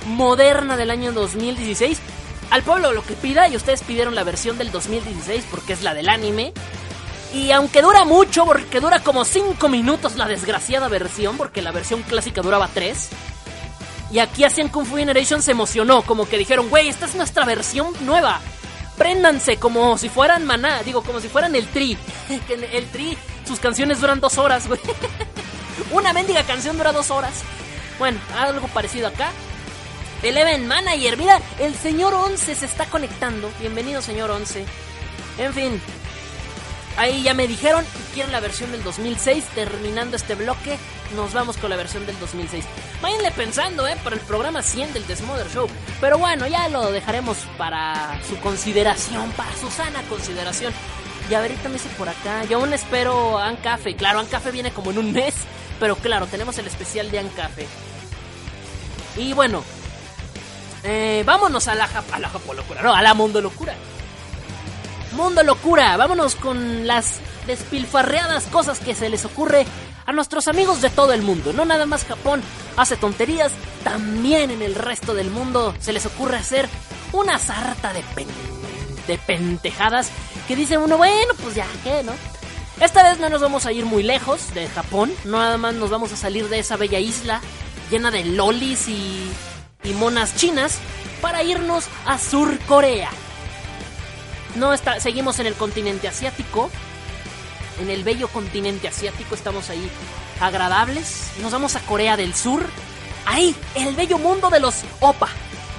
moderna del año 2016? Al pueblo lo que pida y ustedes pidieron la versión del 2016 porque es la del anime. Y aunque dura mucho, porque dura como 5 minutos la desgraciada versión, porque la versión clásica duraba 3. Y aquí hacían Kung Fu Generation se emocionó, como que dijeron, güey, esta es nuestra versión nueva. Préndanse como si fueran maná, digo, como si fueran el tri. El- tri, sus canciones duran dos horas, güey. Una mendiga canción dura dos horas. Bueno, algo parecido acá. El Event Manager, mira, el señor 11 se está conectando. Bienvenido, señor 11. En fin, Ahí ya me dijeron que quieren la versión del 2006. Terminando este bloque, nos vamos con la versión del 2006. Váyanle pensando, ¿eh? Para el programa 100 del Desmother Show. Pero bueno, ya lo dejaremos para su consideración, para su sana consideración. Y ahorita me dice por acá, yo aún espero a Ancafe. Claro, Ancafe viene como en un mes. Pero claro, tenemos el especial de Ancafe. Y bueno, eh, vámonos a la, a la Japolocura, no, a la Mundo Locura. Mundo Locura, vámonos con las despilfarreadas cosas que se les ocurre a nuestros amigos de todo el mundo. No nada más Japón hace tonterías, también en el resto del mundo se les ocurre hacer una sarta de, de pentejadas que dice uno, bueno, pues ya, ¿qué, no? Esta vez no nos vamos a ir muy lejos de Japón, no nada más nos vamos a salir de esa bella isla llena de lolis y, y monas chinas para irnos a Sur Corea. No está, seguimos en el continente asiático. En el bello continente asiático estamos ahí agradables. Nos vamos a Corea del Sur. Ahí, el bello mundo de los Opa,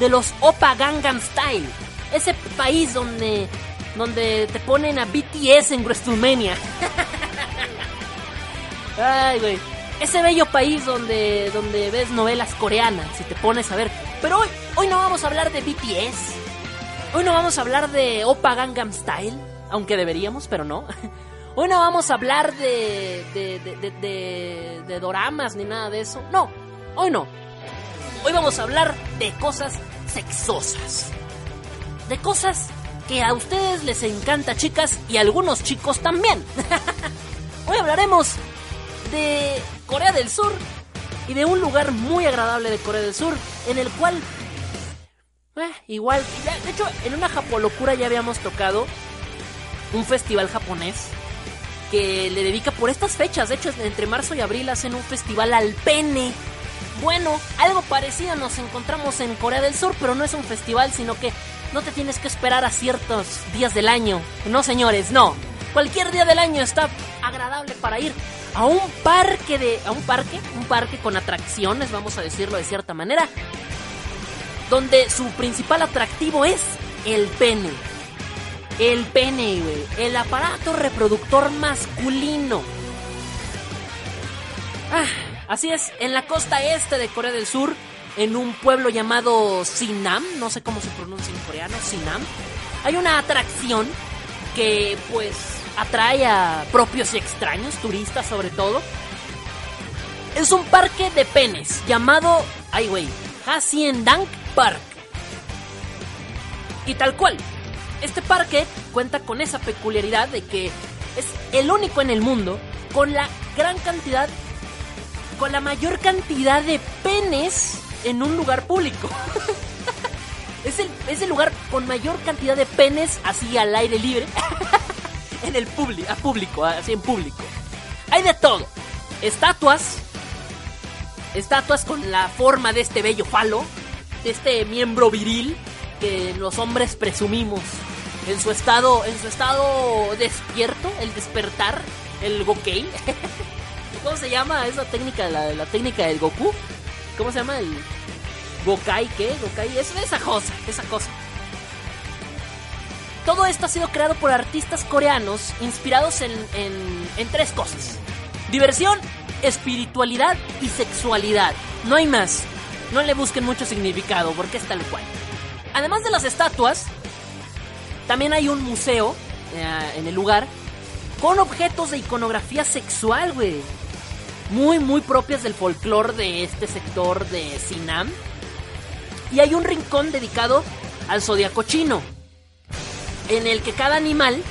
de los Opa Gangnam Style. Ese país donde donde te ponen a BTS en WrestleMania. Ay, güey. Ese bello país donde donde ves novelas coreanas, si te pones a ver. Pero hoy hoy no vamos a hablar de BTS. Hoy no vamos a hablar de Opa Gangnam Style, aunque deberíamos, pero no. Hoy no vamos a hablar de, de, de, de, de- doramas ni nada de eso. No, hoy no. Hoy vamos a hablar de cosas sexosas. De cosas que a ustedes les encanta, chicas, y a algunos chicos también. Hoy hablaremos de Corea del Sur y de un lugar muy agradable de Corea del Sur en el cual eh, igual, ya, de hecho, en una Japolocura ya habíamos tocado un festival japonés que le dedica por estas fechas. De hecho, entre marzo y abril hacen un festival al pene. Bueno, algo parecido nos encontramos en Corea del Sur, pero no es un festival, sino que no te tienes que esperar a ciertos días del año. No, señores, no. Cualquier día del año está agradable para ir a un parque de. a un parque, un parque con atracciones, vamos a decirlo de cierta manera donde su principal atractivo es el pene. El pene, güey. El aparato reproductor masculino. Ah, así es, en la costa este de Corea del Sur, en un pueblo llamado Sinam, no sé cómo se pronuncia en coreano, Sinam, hay una atracción que pues atrae a propios y extraños, turistas sobre todo. Es un parque de penes llamado, ay güey, Haciendang Park. Y tal cual, este parque cuenta con esa peculiaridad de que es el único en el mundo con la gran cantidad, con la mayor cantidad de penes en un lugar público. es, el, es el lugar con mayor cantidad de penes así al aire libre. en el público, a público, así en público. Hay de todo. Estatuas, estatuas con la forma de este bello falo, este miembro viril que los hombres presumimos en su estado, en su estado despierto, el despertar, el Gokei. ¿Cómo se llama esa técnica, la, la técnica del Goku? ¿Cómo se llama el Gokai qué? Gokai, es esa cosa, esa cosa. todo esto ha sido creado por artistas coreanos inspirados en, en, en tres cosas. Diversión, espiritualidad y sexualidad. No hay más. No le busquen mucho significado porque es tal cual. Además de las estatuas, también hay un museo eh, en el lugar con objetos de iconografía sexual, güey. Muy, muy propias del folclore de este sector de Sinam. Y hay un rincón dedicado al zodiaco chino, en el que cada animal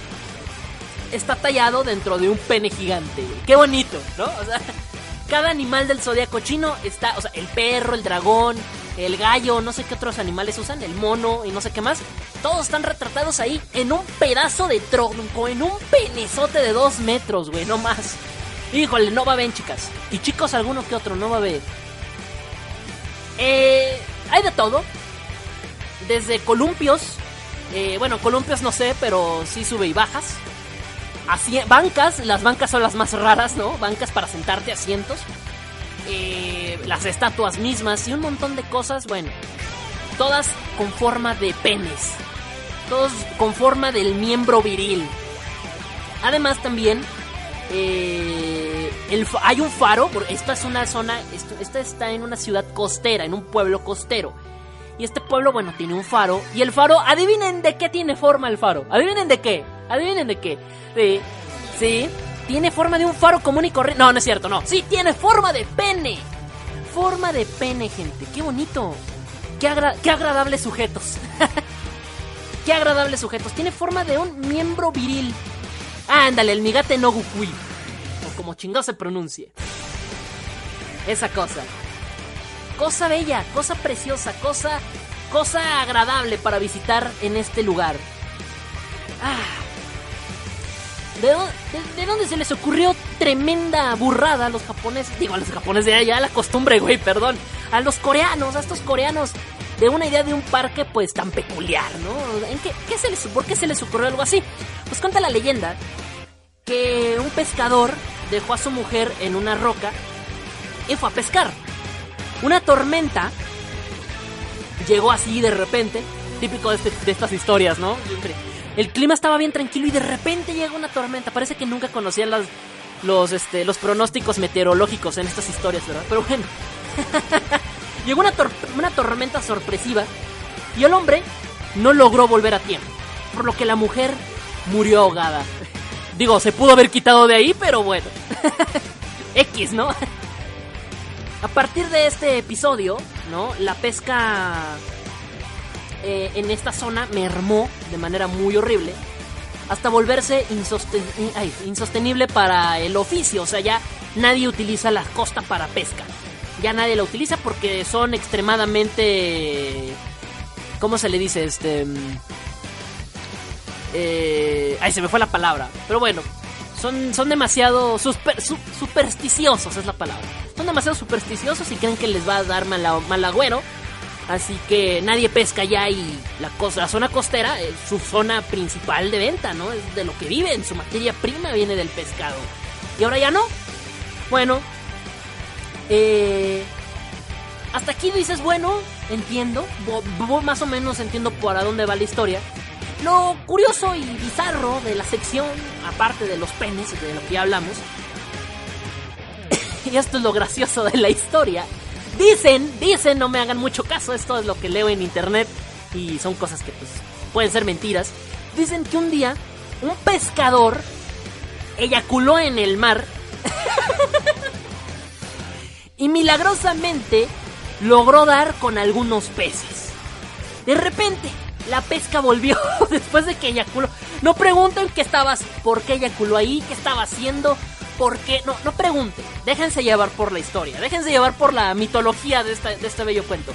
está tallado dentro de un pene gigante. Qué bonito, ¿no? O sea, cada animal del zodiaco chino está, o sea, el perro, el dragón, el gallo, no sé qué otros animales usan, el mono y no sé qué más. Todos están retratados ahí en un pedazo de tronco, en un penezote de dos metros, güey, no más. Híjole, no va a ver, chicas. Y chicos, alguno que otro, no va a ver. Eh, hay de todo. Desde columpios. eh, bueno, columpios no sé, pero sí sube y bajas. Así, bancas, las bancas son las más raras, ¿no? Bancas para sentarte, asientos. Eh, las estatuas mismas y un montón de cosas, bueno. Todas con forma de penes. Todos con forma del miembro viril. Además también eh, hay un faro, esta es una zona, esto- esta está en una ciudad costera, en un pueblo costero. Y este pueblo, bueno, tiene un faro. Y el faro, adivinen de qué tiene forma el faro. Adivinen de qué. Adivinen de qué. Sí, sí. Tiene forma de un faro común y corriente. No, no es cierto, no. Sí, tiene forma de pene. Forma de pene, gente. Qué bonito. Qué, agra- qué agradables sujetos. qué agradables sujetos. Tiene forma de un miembro viril. Ándale, el migate no gukui. O como chingado se pronuncie. Esa cosa. Cosa bella, cosa preciosa, cosa. Cosa agradable para visitar en este lugar. Ah. ¿De, dó- de- de dónde se les ocurrió tremenda burrada a los japoneses? Digo, a los japoneses de allá, la costumbre, güey, perdón. A los coreanos, a estos coreanos, de una idea de un parque, pues tan peculiar, ¿no? ¿En qué, se les, ¿Por qué se les ocurrió algo así? Pues cuenta la leyenda que un pescador dejó a su mujer en una roca y fue a pescar. Una tormenta llegó así de repente, típico de, este- estas historias, ¿no? El clima estaba bien tranquilo y de repente llega una tormenta. Parece que nunca conocían los, este, los pronósticos meteorológicos en estas historias, ¿verdad? Pero bueno. llegó una, tor- una tormenta sorpresiva y el hombre no logró volver a tiempo. Por lo que la mujer murió ahogada. Digo, se pudo haber quitado de ahí, pero bueno. X, ¿no? A partir de este episodio, ¿no? La pesca eh, en esta zona mermó de manera muy horrible. Hasta volverse insostenible para el oficio. O sea, ya nadie utiliza la costa para pesca. Ya nadie la utiliza porque son extremadamente... ¿Cómo se le dice? Este... mm, eh, ay, se me fue la palabra. Pero bueno, son, son demasiado supersticiosos, es la palabra. Son demasiado supersticiosos y creen que les va a dar mal agüero. Así que nadie pesca ya y la, zona costera es su zona principal de venta, ¿no? Es de lo que viven, su materia prima viene del pescado. Y ahora ya no. Bueno, eh, hasta aquí dices, bueno, entiendo, más o menos entiendo para dónde va la historia. Lo curioso y bizarro de la sección, aparte de los penes, de lo que ya hablamos, y esto es lo gracioso de la historia, dicen, dicen, no me hagan mucho caso, esto es lo que leo en internet y son cosas que pues pueden ser mentiras, dicen que un día un pescador eyaculó en el mar y milagrosamente logró dar con algunos peces. De repente, la pesca volvió después de que eyaculó. No pregunten qué estabas, por qué eyaculó ahí, qué estaba haciendo, por qué. No, no pregunten. Déjense llevar por la historia, déjense llevar por la mitología de, esta- de este bello cuento.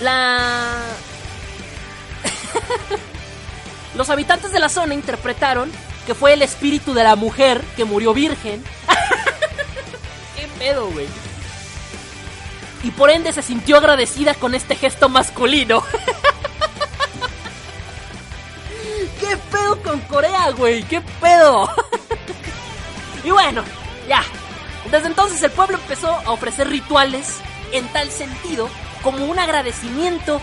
La. Los habitantes de la zona interpretaron que fue el espíritu de la mujer que murió virgen. ¿Qué pedo, güey? Y por ende se sintió agradecida con este gesto masculino. ¿Qué pedo con Corea, güey? ¿Qué pedo? Y bueno, ya. Desde entonces el pueblo empezó a ofrecer rituales en tal sentido como un agradecimiento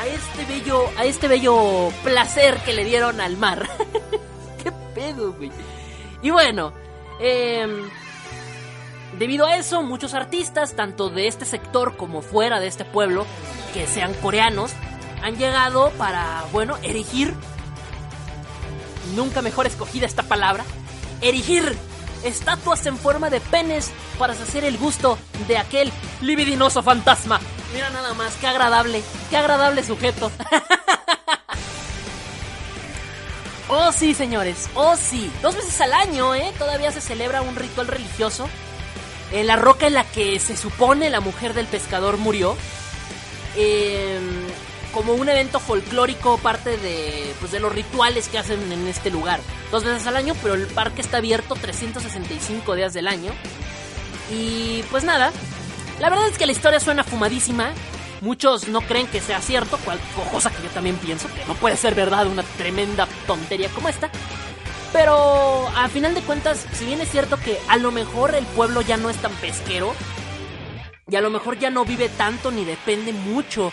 a este bello, a este bello placer que le dieron al mar. ¿Qué pedo, güey? Y bueno, em, debido a eso, muchos artistas, tanto de este sector como fuera de este pueblo, que sean coreanos, han llegado para, bueno, erigir, nunca mejor escogida esta palabra, erigir estatuas en forma de penes para saciar el gusto de aquel libidinoso fantasma. Mira nada más, qué agradable, qué agradable sujeto. oh sí, señores, oh sí. Dos veces al año, ¿eh? Todavía se celebra un ritual religioso en la roca en la que se supone la mujer del pescador murió. Eh, como un evento folclórico, parte de, pues, de los rituales que hacen en este lugar. Dos veces al año, pero el parque está abierto 365 días del año. Y pues nada, la verdad es que la historia suena fumadísima. Muchos no creen que sea cierto, cual, cosa que yo también pienso, que no puede ser verdad una tremenda tontería como esta. Pero a final de cuentas, si bien es cierto que a lo mejor el pueblo ya no es tan pesquero, y a lo mejor ya no vive tanto ni depende mucho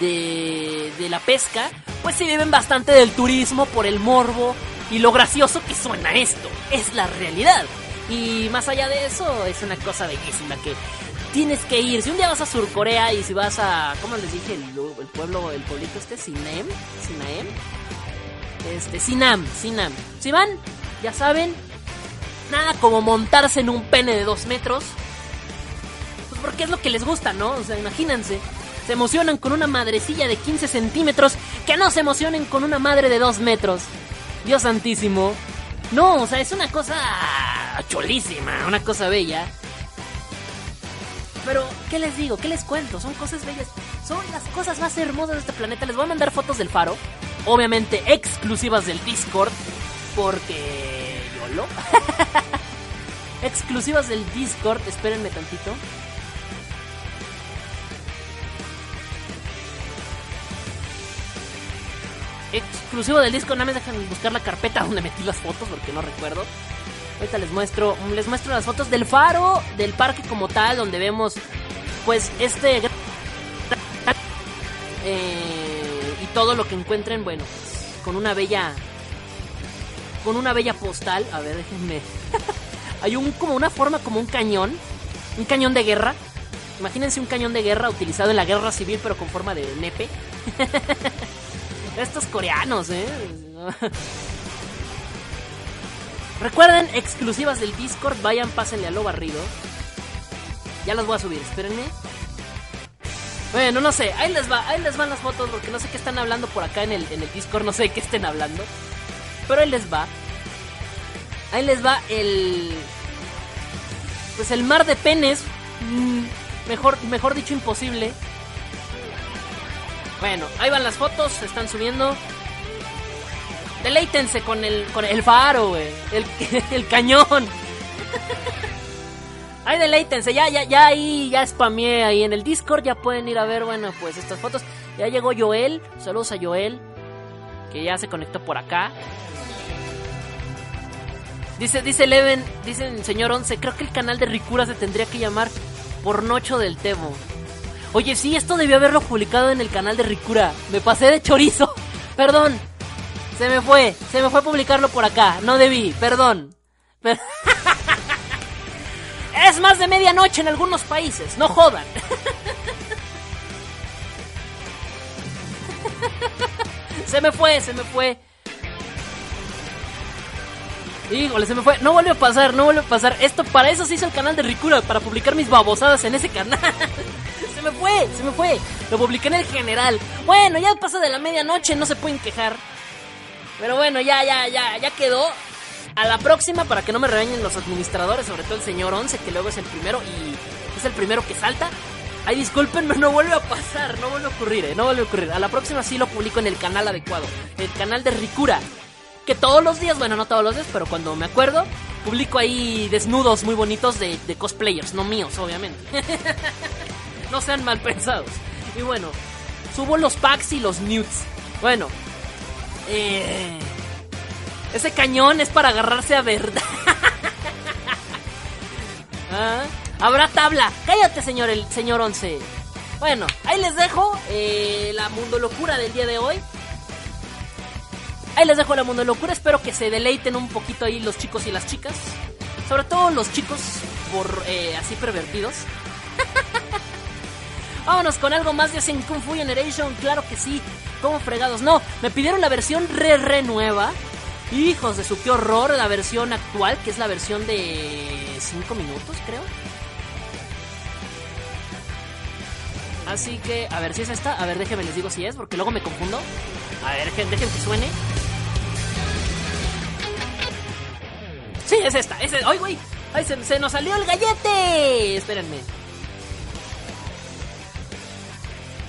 de, de la pesca, pues sí viven bastante del turismo por el morbo y lo gracioso que suena esto. Es la realidad. Y más allá de eso, es una cosa bellísima que tienes que ir. Si un día vas a Surcorea y si vas a, ¿cómo les dije? El, el pueblo, el pueblito este, Sinem, Sinaem. Este, Sinam, Sinam. Si van, ya saben, nada como montarse en un pene de dos metros. Pues porque es lo que les gusta, ¿no? O sea, imagínense. Se emocionan con una madrecilla de 15 centímetros que no se emocionen con una madre de 2 metros. Dios santísimo. No, o sea, es una cosa cholísima, una cosa bella. Pero, ¿qué les digo? ¿Qué les cuento? Son cosas bellas. Son las cosas más hermosas de este planeta. Les voy a mandar fotos del faro. Obviamente exclusivas del Discord. Porque... ¿Yolo? exclusivas del Discord. Espérenme tantito. Exclusivo del disco, nada más dejan buscar la carpeta donde metí las fotos porque no recuerdo. Ahorita les muestro, les muestro las fotos del faro, del parque como tal, donde vemos pues este eh, y todo lo que encuentren, bueno, pues, con una bella con una bella postal, a ver, déjenme. Hay un como una forma como un cañón, un cañón de guerra. Imagínense un cañón de guerra utilizado en la guerra civil pero con forma de nepe. Estos coreanos, ¿eh? Recuerden, exclusivas del Discord, vayan, pásenle a lo barrido. Ya las voy a subir, espérenme. Bueno, no sé, ahí les va, ahí les van las fotos porque no sé qué están hablando por acá en el, en el Discord, no sé qué estén hablando. Pero ahí les va. Ahí les va el... Pues el mar de penes. Mm, mejor, mejor dicho, imposible. Bueno, ahí van las fotos, se están subiendo. Deleítense con el, con el faro, güey. El, el cañón. Ahí deleítense, ya, ya, ya ahí, ya spameé ahí en el Discord, ya pueden ir a ver, bueno, pues estas fotos. Ya llegó Joel, saludos a Joel, que ya se conectó por acá. Dice, dice Leven, dice el señor Once, creo que el canal de Ricura se tendría que llamar Pornocho del Temo. Oye, sí, esto debió haberlo publicado en el canal de Ricura. Me pasé de chorizo. Perdón. Se me fue. Se me fue publicarlo por acá. No debí. Perdón. es más de medianoche en algunos países. No jodan. se me fue, se me fue. Híjole, se me fue. No vuelve a pasar, no vuelve a pasar. Esto, para eso se hizo el canal de Ricura, para publicar mis babosadas en ese canal. Me fue, se me fue. Lo publiqué en el general. Bueno, ya pasa de la medianoche, no se pueden quejar. Pero bueno, ya, ya, ya, ya quedó. A la próxima, para que no me regañen los administradores, sobre todo el señor Once, que luego es el primero y es el primero que salta. Ay, discúlpenme, no vuelve a pasar, no vuelve a ocurrir, eh, no vuelve a ocurrir. A la próxima sí lo publico en el canal adecuado, el canal de Ricura. Que todos los días, bueno, no todos los días, pero cuando me acuerdo, publico ahí desnudos muy bonitos de, de cosplayers, no míos, obviamente. no sean mal pensados. Y bueno, subo los packs y los nudes. Bueno, eh, ese cañón es para agarrarse a verdad. ¿Ah? Habrá tabla. Cállate, señor, el señor Once. Bueno, ahí les dejo eh, la mundo locura del día de hoy. Ahí les dejo la mundo locura. Espero que se deleiten un poquito ahí los chicos y las chicas. Sobre todo los chicos por eh, así pervertidos. Vámonos con algo más de Sin Kung Fu Generation. Claro que sí. Como fregados. No, me pidieron la versión re re nueva. Hijos de su qué horror. La versión actual, que es la versión de 5 minutos, creo. Así que, a ver si es esta. A ver, déjenme les digo si es, porque luego me confundo. A ver, dejen, que suene. Sí, es esta. Es ¡Ay, güey! ¡Ay, se nos salió el gallete! Espérenme.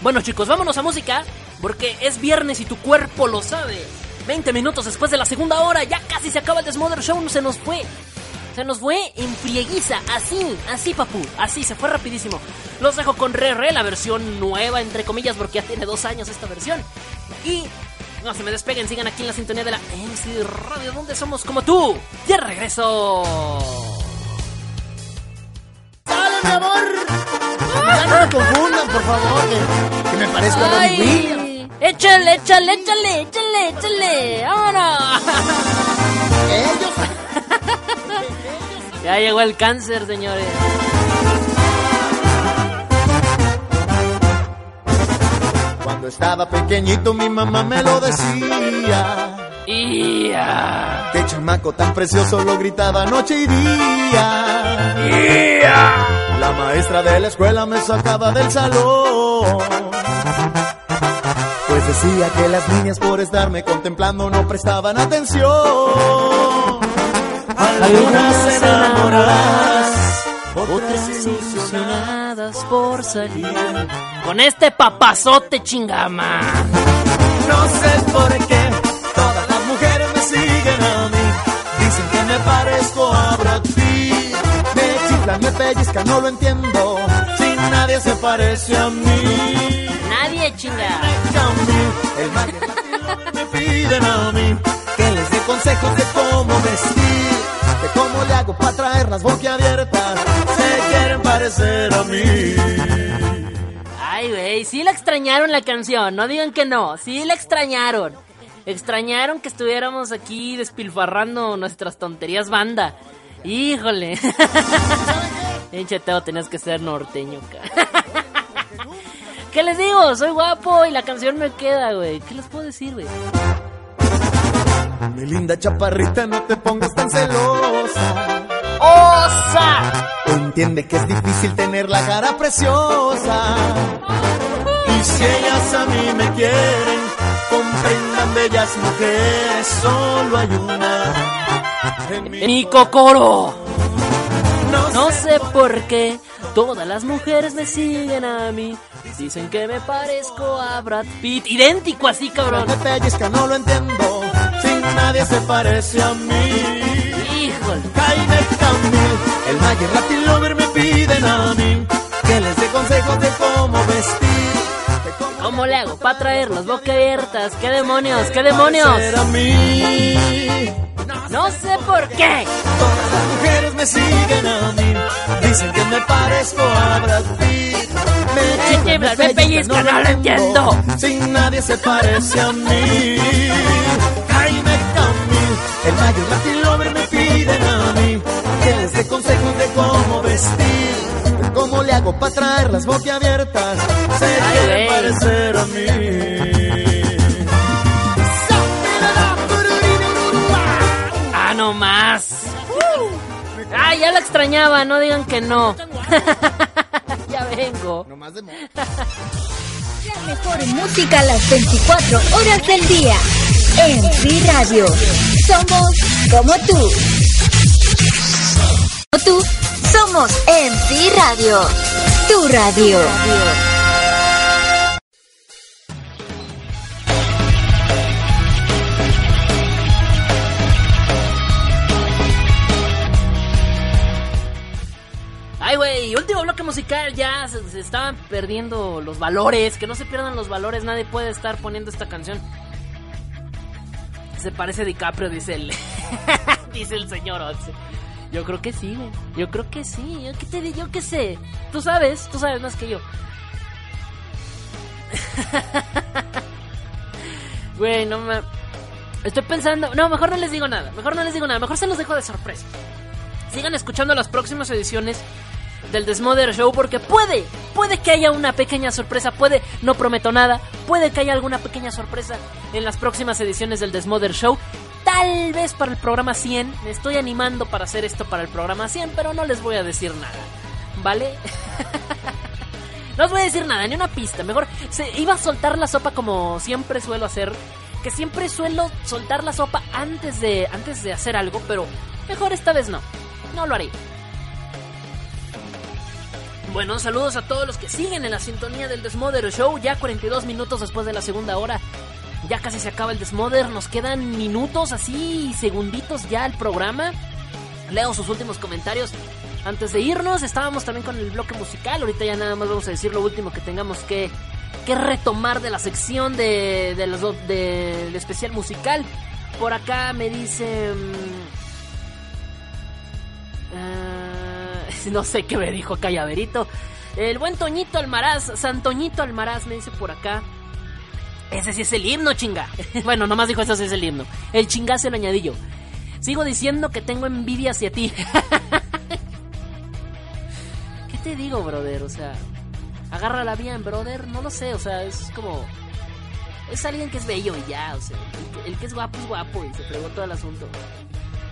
Bueno, chicos, vámonos a música. Porque es viernes y tu cuerpo lo sabe. 20 minutos después de la segunda hora, ya casi se acaba el Desmother Show, se nos fue. Se nos fue en frieguiza, así, así, papu, así, se fue rapidísimo. Los dejo con Re Re, la versión nueva, entre comillas, porque ya tiene dos años esta versión. Y no se me despeguen, sigan aquí en la sintonía de la MC Radio, donde somos como tú. Ya regreso. ¡Dale, mi amor! Ya no me confundan, por favor, que, que me parezco a Robbie Williams. Échale, échale, échale, échale, échale. Vámonos. Ellos, Ya llegó el cáncer, señores. cuando estaba pequeñito, mi mamá me lo decía. Y ya. Que chamaco tan precioso lo gritaba noche y día. La maestra de la escuela me sacaba del salón. Pues decía que las niñas por estarme contemplando no prestaban atención. Algunas enamoradas, otras ilusionadas. por salir con este papazote chingama. No sé por qué todas las mujeres me siguen a mí. Dicen que me parezco a Brad Pitt. Pellizcan, no lo entiendo. Si nadie se parece a mí. Nadie chinga. El me piden a mí que les dé consejos de cómo vestir, de cómo le hago para traerlas boquiabiertas. Se quieren parecer a mí. Ay, güey, sí la extrañaron la canción, no digan que no, sí la extrañaron. Extrañaron que estuviéramos aquí despilfarrando nuestras tonterías banda. Híjole. Pinche Teo, tenías que ser norteño. ¿Qué les digo? Soy guapo y la canción me queda, güey. ¿Qué les puedo decir, güey? Mi linda chaparrita, no te pongas tan celosa. ¡Osa! Entiende que es difícil tener la cara preciosa. Y si ellas a mí me quieren, comprendan bellas mujeres, solo hay una. En mi ¡Mi cocoro! No, sé por qué todas las mujeres me siguen a mí. Dicen que me parezco a Brad Pitt. Idéntico así, cabrón. me pellizca, no lo entiendo. Sin nadie se parece a mí. Híjole. Jaime Camil, el Maggie Latin Lover me piden a mí que les dé consejos de cómo vestir. Cómo ¿Cómo le hago para traer las boca abiertas? ¿Qué demonios? ¿Qué demonios? No sé por qué. Todas las mujeres me siguen a mí. Dicen que me parezco a Brad Pitt. Me chiflan, me pellizcan, no lo entiendo. Sin nadie se parece a mí. Jaime Camil, el mayor Latin Lover me piden a mí que les dé consejos de cómo vestir. Cómo le hago para traer las boquiabiertas. Se güey. parecer a mí. Ah, no más. Ah, ya la extrañaba, no digan que no. ya vengo. No más de. La mejor música a las 24 horas del día. En Free Radio. Somos como tú. Como tú, somos MC Radio. Tu radio. Ay, güey, último bloque musical, ya se, estaban perdiendo los valores, que no se pierdan los valores, nadie puede estar poniendo esta canción. Se parece DiCaprio, dice el, dice el señor Otze. Yo creo que sí, güey. Yo creo que sí. Yo qué te yo qué sé. Tú sabes, tú sabes más que yo. Güey, no me... Estoy pensando... No, mejor no les digo nada. Mejor no les digo nada. Mejor se los dejo de sorpresa. Sigan escuchando las próximas ediciones del Desmother Show porque puede, puede que haya una pequeña sorpresa, puede, no prometo nada, puede que haya alguna pequeña sorpresa en las próximas ediciones del Desmother Show. Tal vez para el programa 100, me estoy animando para hacer esto para el programa 100, pero no les voy a decir nada, ¿vale? no os voy a decir nada, ni una pista, mejor se iba a soltar la sopa como siempre suelo hacer, que siempre suelo soltar la sopa antes de antes de hacer algo, pero mejor esta vez no. No lo haré. Bueno, saludos a todos los que siguen en la sintonía del Desmother Show. Ya 42 minutos después de la segunda hora. Ya casi se acaba el Desmother. Nos quedan minutos así, segunditos ya el programa. Leo sus últimos comentarios. Antes de irnos, estábamos también con el bloque musical. Ahorita ya nada más vamos a decir lo último que tengamos que, que retomar de la sección de, de los del especial musical. Por acá me dicen. Ah, no sé qué me dijo acá Llaverito. El buen Toñito Almaraz, Santoñito Almaraz me dice por acá. Ese sí es el himno, chinga. bueno, nomás dijo eso sí es el himno. El chinga se lo añadí yo. Sigo diciendo que tengo envidia hacia ti. ¿Qué te digo, brother? O sea, agárrala bien, brother. No lo sé, o sea, es como. Es alguien que es bello y ya, o sea, el que, es guapo es guapo y se fregó todo el asunto.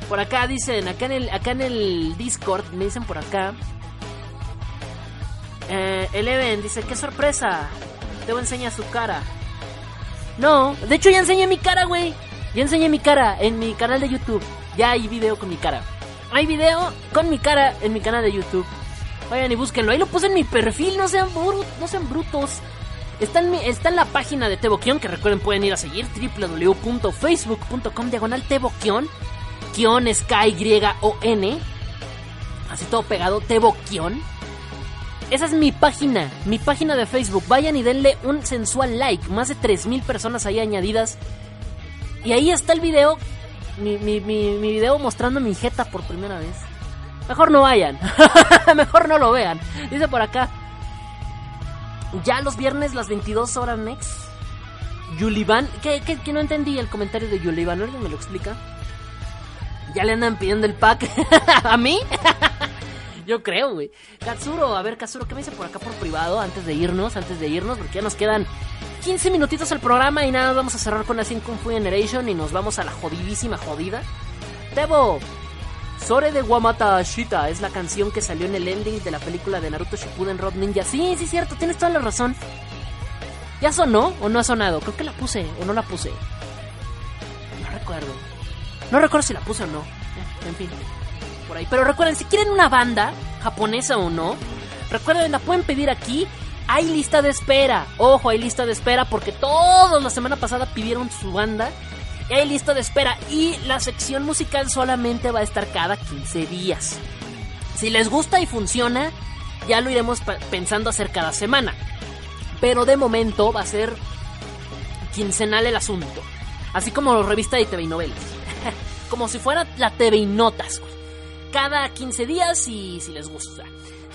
Por acá dicen, acá en el, acá en el Discord, me dicen por acá. Eh, Eleven dice, qué sorpresa. Debo enseñar su cara. No, de hecho ya enseñé mi cara, güey. Ya enseñé mi cara en mi canal de YouTube. Ya hay video con mi cara. Hay video con mi cara en mi canal de YouTube. Vayan y búsquenlo. Ahí lo puse en mi perfil, no sean, bru- no sean brutos. Está en, mi- la página de Teboquion, que recuerden pueden ir a seguir, www.facebook.com diagonal Teboquion. Kion es K-Y-O-N. Así todo pegado, Teboquion. Esa es mi página, mi página de Facebook. Vayan y denle un sensual like. Más de 3.000 personas ahí añadidas. Y ahí está el video. Mi, video mostrando mi jeta por primera vez. Mejor no vayan. Mejor no lo vean. Dice por acá. Ya los viernes, las 22 horas next. Yulivan. ¿Qué, qué, qué no entendí el comentario de Yulivan? ¿Alguien me lo explica? Ya le andan pidiendo el pack. ¿A mí? Yo creo, güey. Katsuro, a ver, Katsuro, ¿qué me dice por acá por privado antes de irnos? Antes de irnos, porque ya nos quedan 15 minutitos al programa y nada, vamos a cerrar con la Sin Kung Fu Generation y nos vamos a la jodidísima jodida. Tebo, Sore de Wamata Ashita es la canción que salió en el ending de la película de Naruto Shippuden Road Ninja. Sí, sí, cierto, tienes toda la razón. ¿Ya sonó o no ha sonado? Creo que la puse o no la puse. No recuerdo. No recuerdo si la puse o no. En fin, Pero recuerden, si quieren una banda, japonesa o no, recuerden, la pueden pedir aquí. Hay lista de espera. Ojo, hay lista de espera porque todos la semana pasada pidieron su banda. Y hay lista de espera. Y la sección musical solamente va a estar cada 15 días. Si les gusta y funciona, ya lo iremos pensando hacer cada semana. Pero de momento va a ser quincenal el asunto. Así como revista de TV y novelas. como si fuera la TV y notas. Cada 15 días y si les gusta.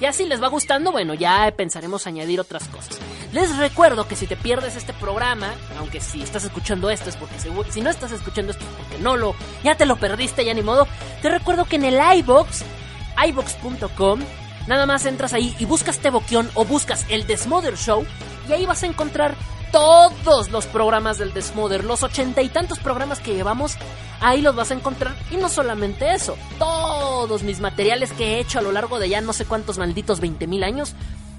Ya si les va gustando, bueno, ya pensaremos añadir otras cosas. Les recuerdo que si te pierdes este programa, aunque si estás escuchando esto es porque seguro, si no estás escuchando esto es porque no lo, ya te lo perdiste, ya ni modo. Te recuerdo que en el iBox, iBox.com, nada más entras ahí y buscas Teboquión o buscas el Desmother Show y ahí vas a encontrar todos los programas del Desmother, los ochenta y tantos programas que llevamos, ahí los vas a encontrar. Y no solamente eso, todos mis materiales que he hecho a lo largo de ya no sé cuántos malditos 20 mil años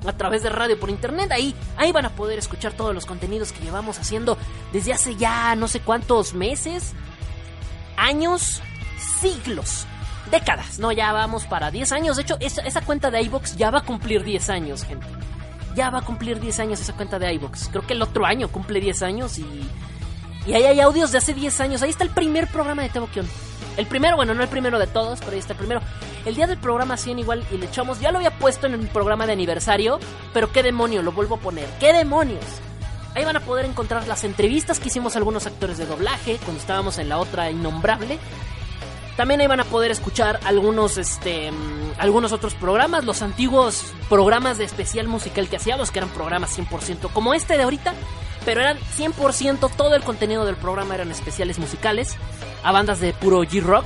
a través de radio por internet, ahí, ahí van a poder escuchar todos los contenidos que llevamos haciendo desde hace ya no sé cuántos meses, años, siglos. Décadas, no, ya vamos para 10 años. De hecho, esa, esa cuenta de iBox ya va a cumplir 10 años, gente ya va a cumplir 10 años esa cuenta de iBox. Creo que el otro año cumple 10 años y. Y ahí hay audios de hace 10 años. Ahí está el primer programa de Teboquión. El primero, bueno, no el primero de todos, pero ahí está el primero. El día del programa 100 igual y le echamos. Ya lo había puesto en el programa de aniversario, pero qué demonio, lo vuelvo a poner. ¡Qué demonios! Ahí van a poder encontrar las entrevistas que hicimos a algunos actores de doblaje cuando estábamos en la otra innombrable. También ahí van a poder escuchar algunos, este, algunos otros programas, los antiguos programas de especial musical que hacíamos, que eran programas 100% como este de ahorita, pero eran 100% todo el contenido del programa eran especiales musicales a bandas de puro G-Rock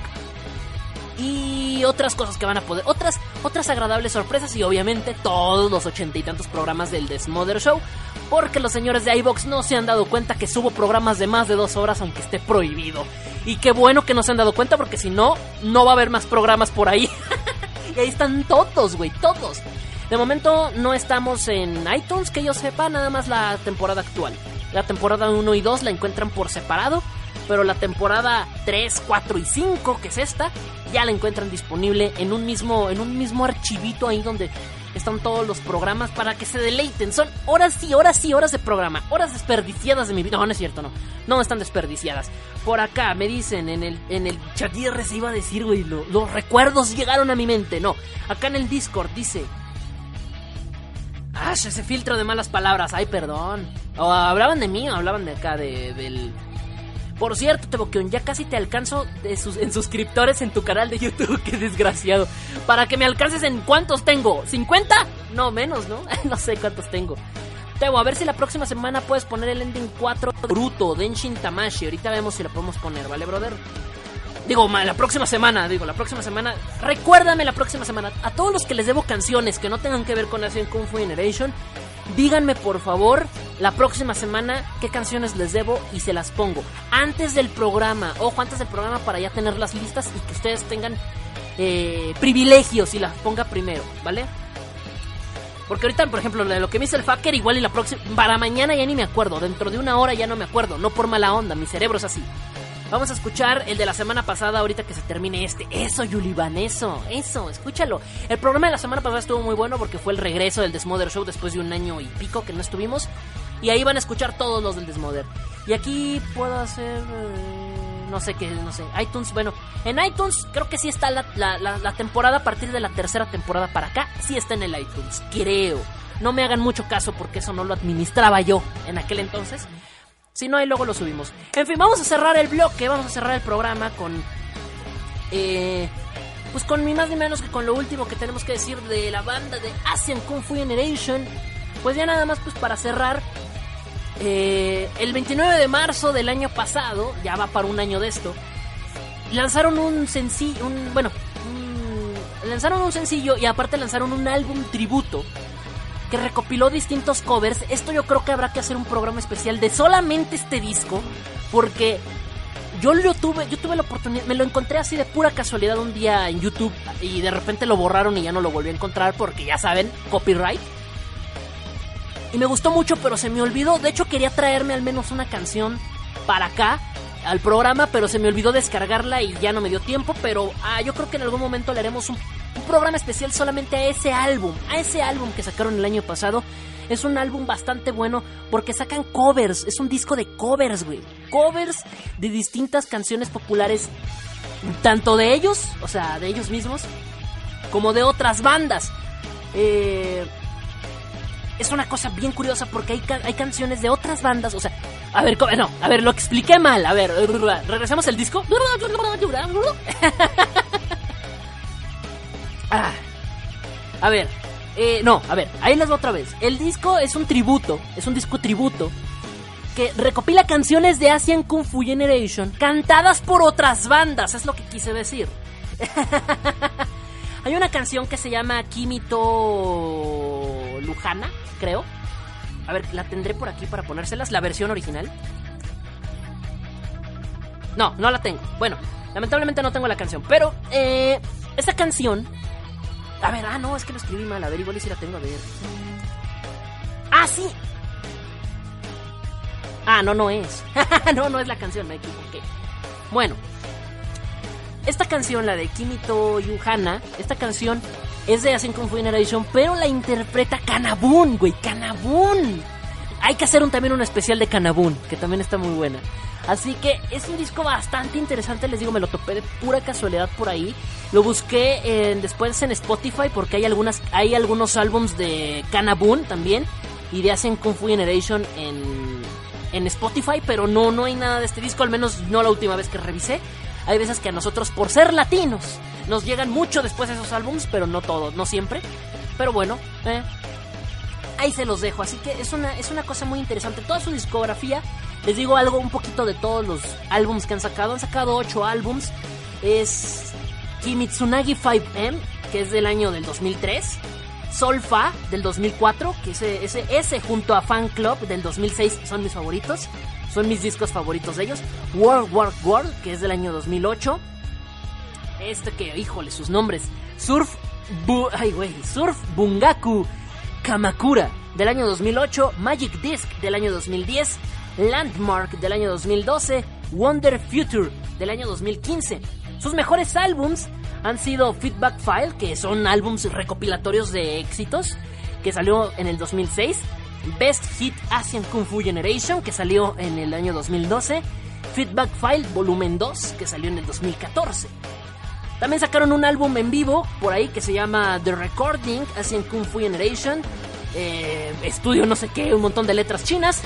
y otras cosas que van a poder, otras, otras agradables sorpresas y obviamente todos los ochenta y tantos programas del Desmother Show, porque los señores de iBox no se han dado cuenta que subo programas de más de dos horas aunque esté prohibido. Y qué bueno que no se han dado cuenta porque si no, no va a haber más programas por ahí. y ahí están todos, güey, todos. De momento no estamos en iTunes, que yo sepa, nada más la temporada actual. La temporada 1 y 2 la encuentran por separado, pero la temporada 3, 4 y 5, que es esta, ya la encuentran disponible en un mismo en un mismo archivito ahí donde están todos los programas para que se deleiten. Son horas y horas y horas de programa, horas desperdiciadas de mi vida. No, no es cierto, no. No están desperdiciadas. Por acá me dicen en el en el chat se iba a decir, güey, lo- los recuerdos llegaron a mi mente. No, acá en el Discord dice Ah, ese filtro de malas palabras. Ay, perdón. O hablaban de mí o hablaban de acá, de, del... Por cierto, Teboquión, ya casi te alcanzo de sus, en suscriptores en tu canal de YouTube. Qué desgraciado. Para que me alcances en cuántos tengo. ¿50? No, menos, ¿no? no sé cuántos tengo. Tebo, a ver si la próxima semana puedes poner el ending 4 de Bruto, Denshin Tamashi. Ahorita vemos si la podemos poner, ¿vale, brother? Digo, la próxima semana, digo, la próxima semana. Recuérdame la próxima semana. A todos los que les debo canciones que no tengan que ver con Asian Kung Fu Generation, díganme por favor la próxima semana qué canciones les debo y se las pongo. Antes del programa, ojo, antes del programa para ya tener las listas y que ustedes tengan eh, privilegios y las ponga primero, ¿vale? Porque ahorita, por ejemplo, lo que me dice el fucker, igual y la próxima. Para mañana ya ni me acuerdo. Dentro de una hora ya no me acuerdo. No por mala onda, mi cerebro es así. Vamos a escuchar el de la semana pasada ahorita que se termine este. Eso, Yulivan, eso, eso, escúchalo. El programa de la semana pasada estuvo muy bueno porque fue el regreso del Desmother Show después de un año y pico que no estuvimos. Y ahí van a escuchar todos los del Desmother. Y aquí puedo hacer... eh, no sé qué, no sé. iTunes, bueno, en iTunes creo que sí está la, la- la- la temporada a partir de la tercera temporada para acá. Sí está en el iTunes, creo. No me hagan mucho caso porque eso no lo administraba yo en aquel entonces. Si no, ahí luego lo subimos. En fin, vamos a cerrar el bloque, vamos a cerrar el programa con. Eh, pues con ni más ni menos que con lo último que tenemos que decir de la banda de Asian Kung Fu Generation. Pues ya nada más, pues para cerrar. eh, el 29 de marzo del año pasado, ya va para un año de esto, lanzaron un sencillo, bueno, lanzaron un sencillo y aparte lanzaron un álbum tributo que recopiló distintos covers. Esto yo creo que habrá que hacer un programa especial de solamente este disco, porque yo lo tuve, yo tuve la oportunidad, me lo encontré así de pura casualidad un día en YouTube y de repente lo borraron y ya no lo volví a encontrar porque ya saben, copyright. Y me gustó mucho, pero se me olvidó. De hecho, quería traerme al menos una canción para acá, al programa, pero se me olvidó descargarla y ya no me dio tiempo. Pero ah, yo creo que en algún momento le haremos un, un programa especial solamente a ese álbum, a ese álbum que sacaron el año pasado. Es un álbum bastante bueno porque sacan covers, es un disco de covers, güey. Covers de distintas canciones populares, tanto de ellos, o sea, de ellos mismos, como de otras bandas. Eh, es una cosa bien curiosa porque hay, hay canciones de otras bandas, o sea, a ver, no, a ver, lo expliqué mal, a ver, regresamos al disco. Ah, a ver, eh, no, a ver, ahí les va otra vez. El disco es un tributo, es un disco tributo que recopila canciones de Asian Kung Fu Generation cantadas por otras bandas, es lo que quise decir. Hay una canción que se llama Kimito Lujana, creo. A ver, la tendré por aquí para ponérselas, la versión original. No, no la tengo. Bueno, lamentablemente no tengo la canción. Pero, eh, esta canción. A ver, ah, no, es que lo escribí mal. A ver, igual si la tengo, a ver. Ah, sí. Ah, no, no es. no, no es la canción, me equivoqué. Bueno, esta canción, la de Kimito Yuhana, esta canción es de Asian Kung Fu Generation, pero la interpreta Kanabun, güey, Kanabun. Hay que hacer un, también un especial de Kanabun, que también está muy buena. Así que es un disco bastante interesante, les digo, me lo topé de pura casualidad por ahí. Lo busqué en- después en Spotify porque hay algunas hay algunos álbums de Kanabun también y de Asian Kung Fu Generation en, en Spotify, pero no no hay nada de este disco, al menos no la última vez que revisé. Hay veces que a nosotros, por ser latinos, nos llegan mucho después esos álbums, pero no todos, no siempre. Pero bueno, eh, ahí se los dejo. Así que es una, es una cosa muy interesante. Toda su discografía, les digo algo un poquito de todos los álbums que han sacado. Han sacado 8 álbums. Es Kimitsunagi 5M, que es del año del 2003. Solfa del 2004, que ese, ese, ese junto a Fan Club del 2006 son mis favoritos. Son mis discos favoritos de ellos. World War World, que es del año 2008. Este que, híjole, sus nombres. Surf ay. Surf Bungaku Kamakura del año 2008. Magic Disc del año 2010. Landmark del año 2012. Wonder Future del año 2015. Sus mejores álbums han sido Feedback File, que son álbums recopilatorios de éxitos, que salió en el 2006. Best Hit Asian Kung Fu Generation, que salió en el año 2012. Feedback File Volumen 2, que salió en el 2014. También sacaron un álbum en vivo por ahí que se llama The Recording Asian Kung Fu Generation. Eh, estudio no sé qué, un montón de letras chinas.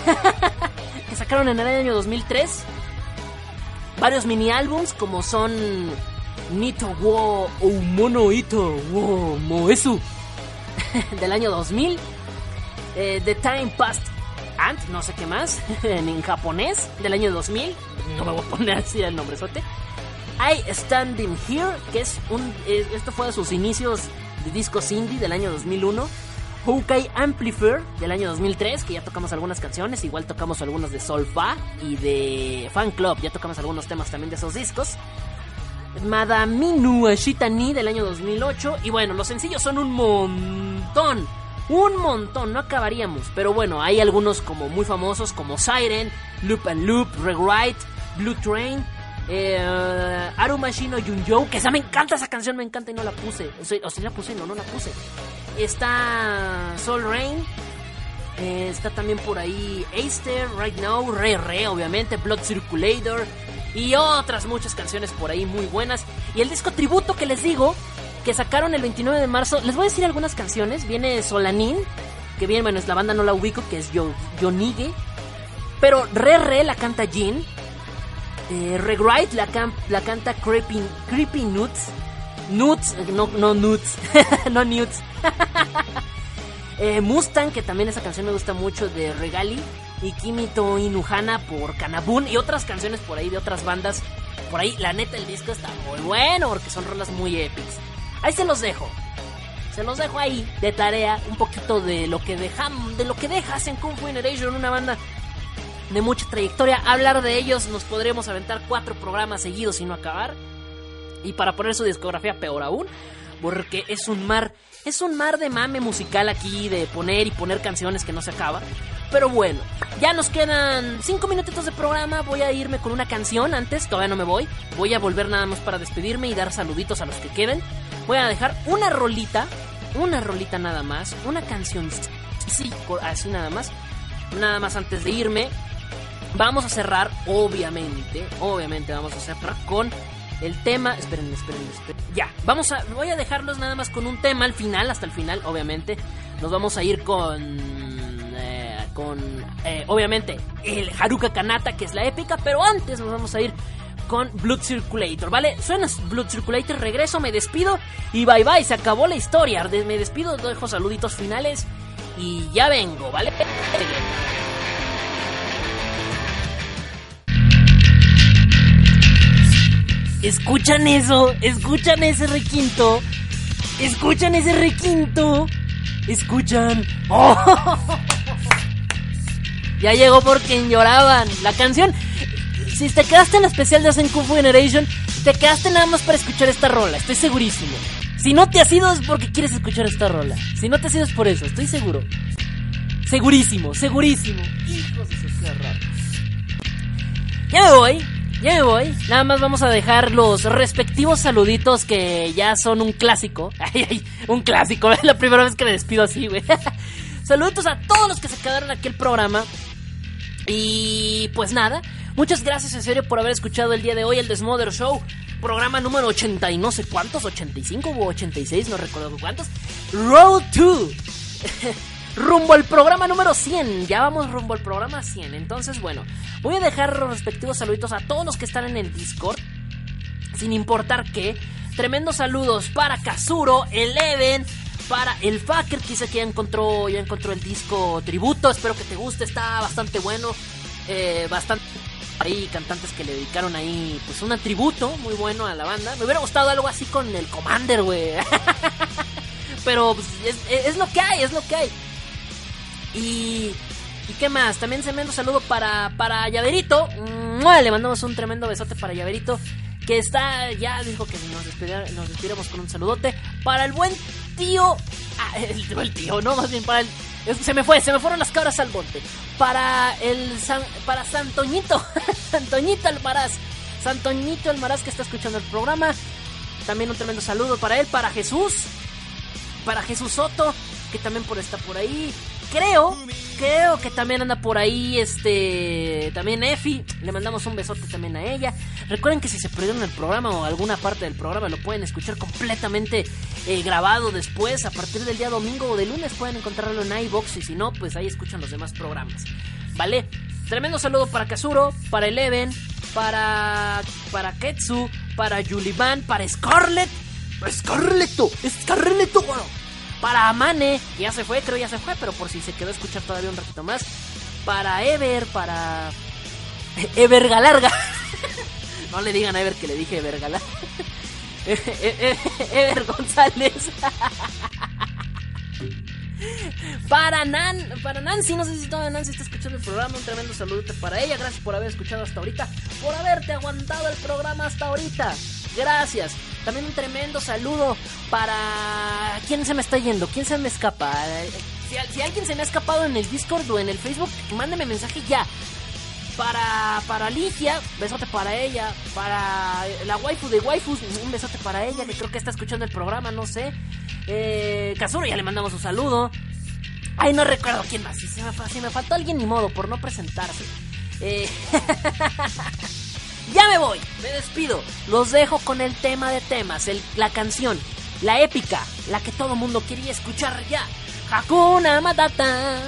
que sacaron en el año 2003. Varios mini álbums como son Nito wo Umono Ito wo Moesu del año 2000. Eh, The Time Past Ant, no sé qué más, en japonés del año 2000. No me voy a poner así el nombrezote. I Standing Here, que es un. esto fue de sus inicios de discos indie del año 2001. Houkai Amplifier del año 2003, que ya tocamos algunas canciones, igual tocamos algunos de Solfa y de Fan Club, ya tocamos algunos temas también de esos discos. Madaminu Ashitani del año 2008, y bueno, los sencillos son un montón, un montón, no acabaríamos, pero bueno, hay algunos como muy famosos como Siren, Loop and Loop, Rewrite, Blue Train, eh, Arumashino Yunjo, que me encanta esa canción, me encanta y no la puse. O sea, la puse, no, no la puse. Está Soul Rain. eh, está también por ahí Aster, Right Now, Re Re, obviamente, Blood Circulator. Y otras muchas canciones por ahí muy buenas. Y el disco tributo que les digo, que sacaron el 29 de marzo. Les voy a decir algunas canciones. Viene Solanin, que bien, bueno, es la banda no la ubico, que es Yo. Pero Re Re la canta Jin. Eh, la, la canta Creepy, Creepy Nuts. Nuts, eh, no, no Nuts, no Nuts. Eh, Mustang, que también esa canción me gusta mucho de Regali. Y Kimito Inuhana por Kanabun. Y otras canciones por ahí de otras bandas. Por ahí, la neta, el disco está muy bueno porque son rolas muy épicas. Ahí se los dejo. Se los dejo ahí de tarea un poquito de lo que dejan, de lo que dejas en Kung Fu Generation, una banda de mucha trayectoria. Hablar de ellos nos podremos aventar cuatro programas seguidos y no acabar. Y para poner su discografía peor aún, porque es un mar, es un mar de mame musical aquí de poner y poner canciones que no se acaba. Pero bueno, ya nos quedan cinco minutitos de programa. Voy a irme con una canción antes, todavía no me voy. Voy a volver nada más para despedirme y dar saluditos a los que queden. Voy a dejar una rolita, una rolita nada más, una canción, sí, así nada más. Nada más antes de irme, Vamos a cerrar, obviamente, obviamente vamos a cerrar con el tema. Esperen, esperen, esperen. Ya, vamos a. Voy a dejarlos nada más con un tema al final, hasta el final, obviamente. Nos vamos a ir con. eh, con. eh, obviamente, el Haruka Kanata, que es la épica, pero antes nos vamos a ir con Blood Circulator, ¿vale? Suena Blood Circulator, regreso, me despido y bye bye, se acabó la historia. Me despido, dejo saluditos finales y ya vengo, ¿vale? ¿Escuchan eso? ¿Escuchan ese requinto? ¿Escuchan ese requinto? ¿Escuchan? ¡Oh! Ya llegó por quien lloraban. La canción. Si te quedaste en la especial de Asen Kung Fu Generation, te quedaste nada más para escuchar esta rola, estoy segurísimo. Si no te has ido es porque quieres escuchar esta rola. Si no te has ido es por eso, estoy seguro. Segurísimo, segurísimo. Hijos de. Ya me voy, ya me voy. Nada más vamos a dejar los respectivos saluditos que ya son un clásico. Ay, ay, un clásico. Es la primera vez que me despido así, güey. Saluditos a todos los que se quedaron aquí el programa. Y pues nada, muchas gracias en serio por haber escuchado el día de hoy el Desmother Show. Programa número 80 y no sé cuántos, 85 o 86, no recuerdo cuántos. Road 2. rumbo al programa número 100. Ya vamos rumbo al programa 100. Entonces, bueno, voy a dejar los respectivos saluditos a todos los que están en el Discord. sin importar qué. Tremendos saludos para Kazuro, Eleven, para el Fucker que dice que ya encontró, ya encontró el disco tributo. Espero que te guste, está bastante bueno. Eh, bastante ahí cantantes que le dedicaron ahí pues un tributo muy bueno a la banda. Me hubiera gustado algo así con el Commander, güey. Pero pues, es, es lo que hay, es lo que hay. Y ¿Y qué más? También un saludo para, para Llaverito. Le mandamos un tremendo besote para Llaverito. Que está, ya dijo que nos, despidiéramos nos con un saludote. Para el buen tío. Ah, el, el tío, no, más bien para el. Se me fue, se me fueron las cabras al monte. Para el. San, para Santoñito. Santoñito Almaraz. Santoñito Almaraz que está escuchando el programa. También un tremendo saludo para él. Para Jesús. Para Jesús Soto. Que también por está por ahí creo, creo que también anda por ahí, este, también Efi, le mandamos un besote también a ella. Recuerden que si se perdieron el programa o alguna parte del programa lo pueden escuchar completamente eh, grabado después, a partir del día domingo o de lunes pueden encontrarlo en iBox y si no, pues ahí escuchan los demás programas. ¿Vale? Tremendo saludo para Kazuro, para Eleven, para, para Ketsu, para Yuliban, para Scarlett. Scarletto, Scarletto, bueno para Amane, ya se fue, creo ya se fue, pero por si se quedó a escuchar todavía un ratito más. Para Ever, para. Ever Galarga. no le digan a Ever que le dije Ever Galarga. Ever González. Para Nan, para Nancy, no sé si todavía Nancy está escuchando el programa, un tremendo saludo para ella, gracias por haber escuchado hasta ahorita, por haberte aguantado el programa hasta ahorita, gracias. También un tremendo saludo para... ¿Quién se me está yendo? ¿Quién se me escapa? Si, alguien se me ha escapado en el Discord o en el Facebook, mándeme mensaje ya. Para, para Ligia, besote para ella. Para la waifu de waifus, un besote para ella, que creo que está escuchando el programa, no sé. Eh, Kazuro, ya le mandamos un saludo. Ay, no recuerdo quién más. Si, me, si me faltó alguien, ni modo, por no presentarse. Eh... Ya me voy, me despido. Los dejo con el tema de temas, la canción, la épica, la que todo mundo quería escuchar ya. Hakuna Matata,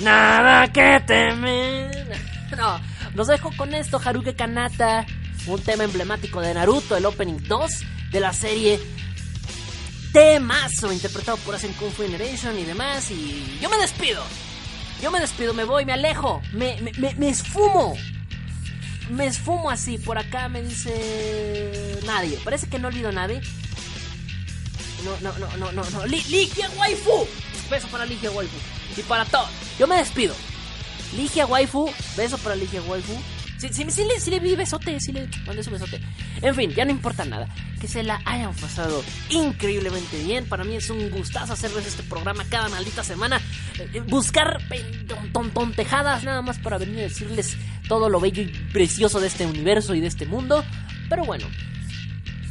nada que temer. No, los dejo con esto, Haruke Kanata, un tema emblemático de Naruto, el opening 2 de la serie Temazo, interpretado por Asen Kung Fu Generation y demás. Y yo me despido. Yo me despido, me voy, me alejo, me, me, me esfumo me esfumo así. Por acá me dice nadie. Parece que no olvido nadie. No, no, no, no, no, no. Ligia Waifu. Beso para Ligia Waifu. Y para todos. Yo me despido. Ligia Waifu. Beso para Ligia Waifu. Sí, sí, sí, le, sí le vi besote, sí le mandé su besote. En fin, ya no importa nada. Que se la hayan pasado increíblemente bien. Para mí es un gustazo hacerles este programa cada maldita semana. Eh, eh, buscar tontejadas nada más para venir a decirles todo lo bello y precioso de este universo y de este mundo. Pero bueno,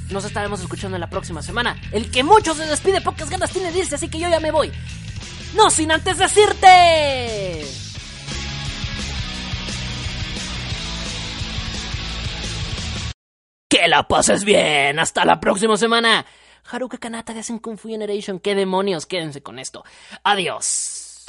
nos estaremos escuchando en la próxima semana. El que mucho se despide, pocas ganas tiene de irse, así que yo ya me voy. No sin antes decirte... que la pases bien. Hasta la próxima semana. Haruka Kanata de Hacen Kung Fu Generation. ¿Qué demonios? Quédense con esto. Adiós.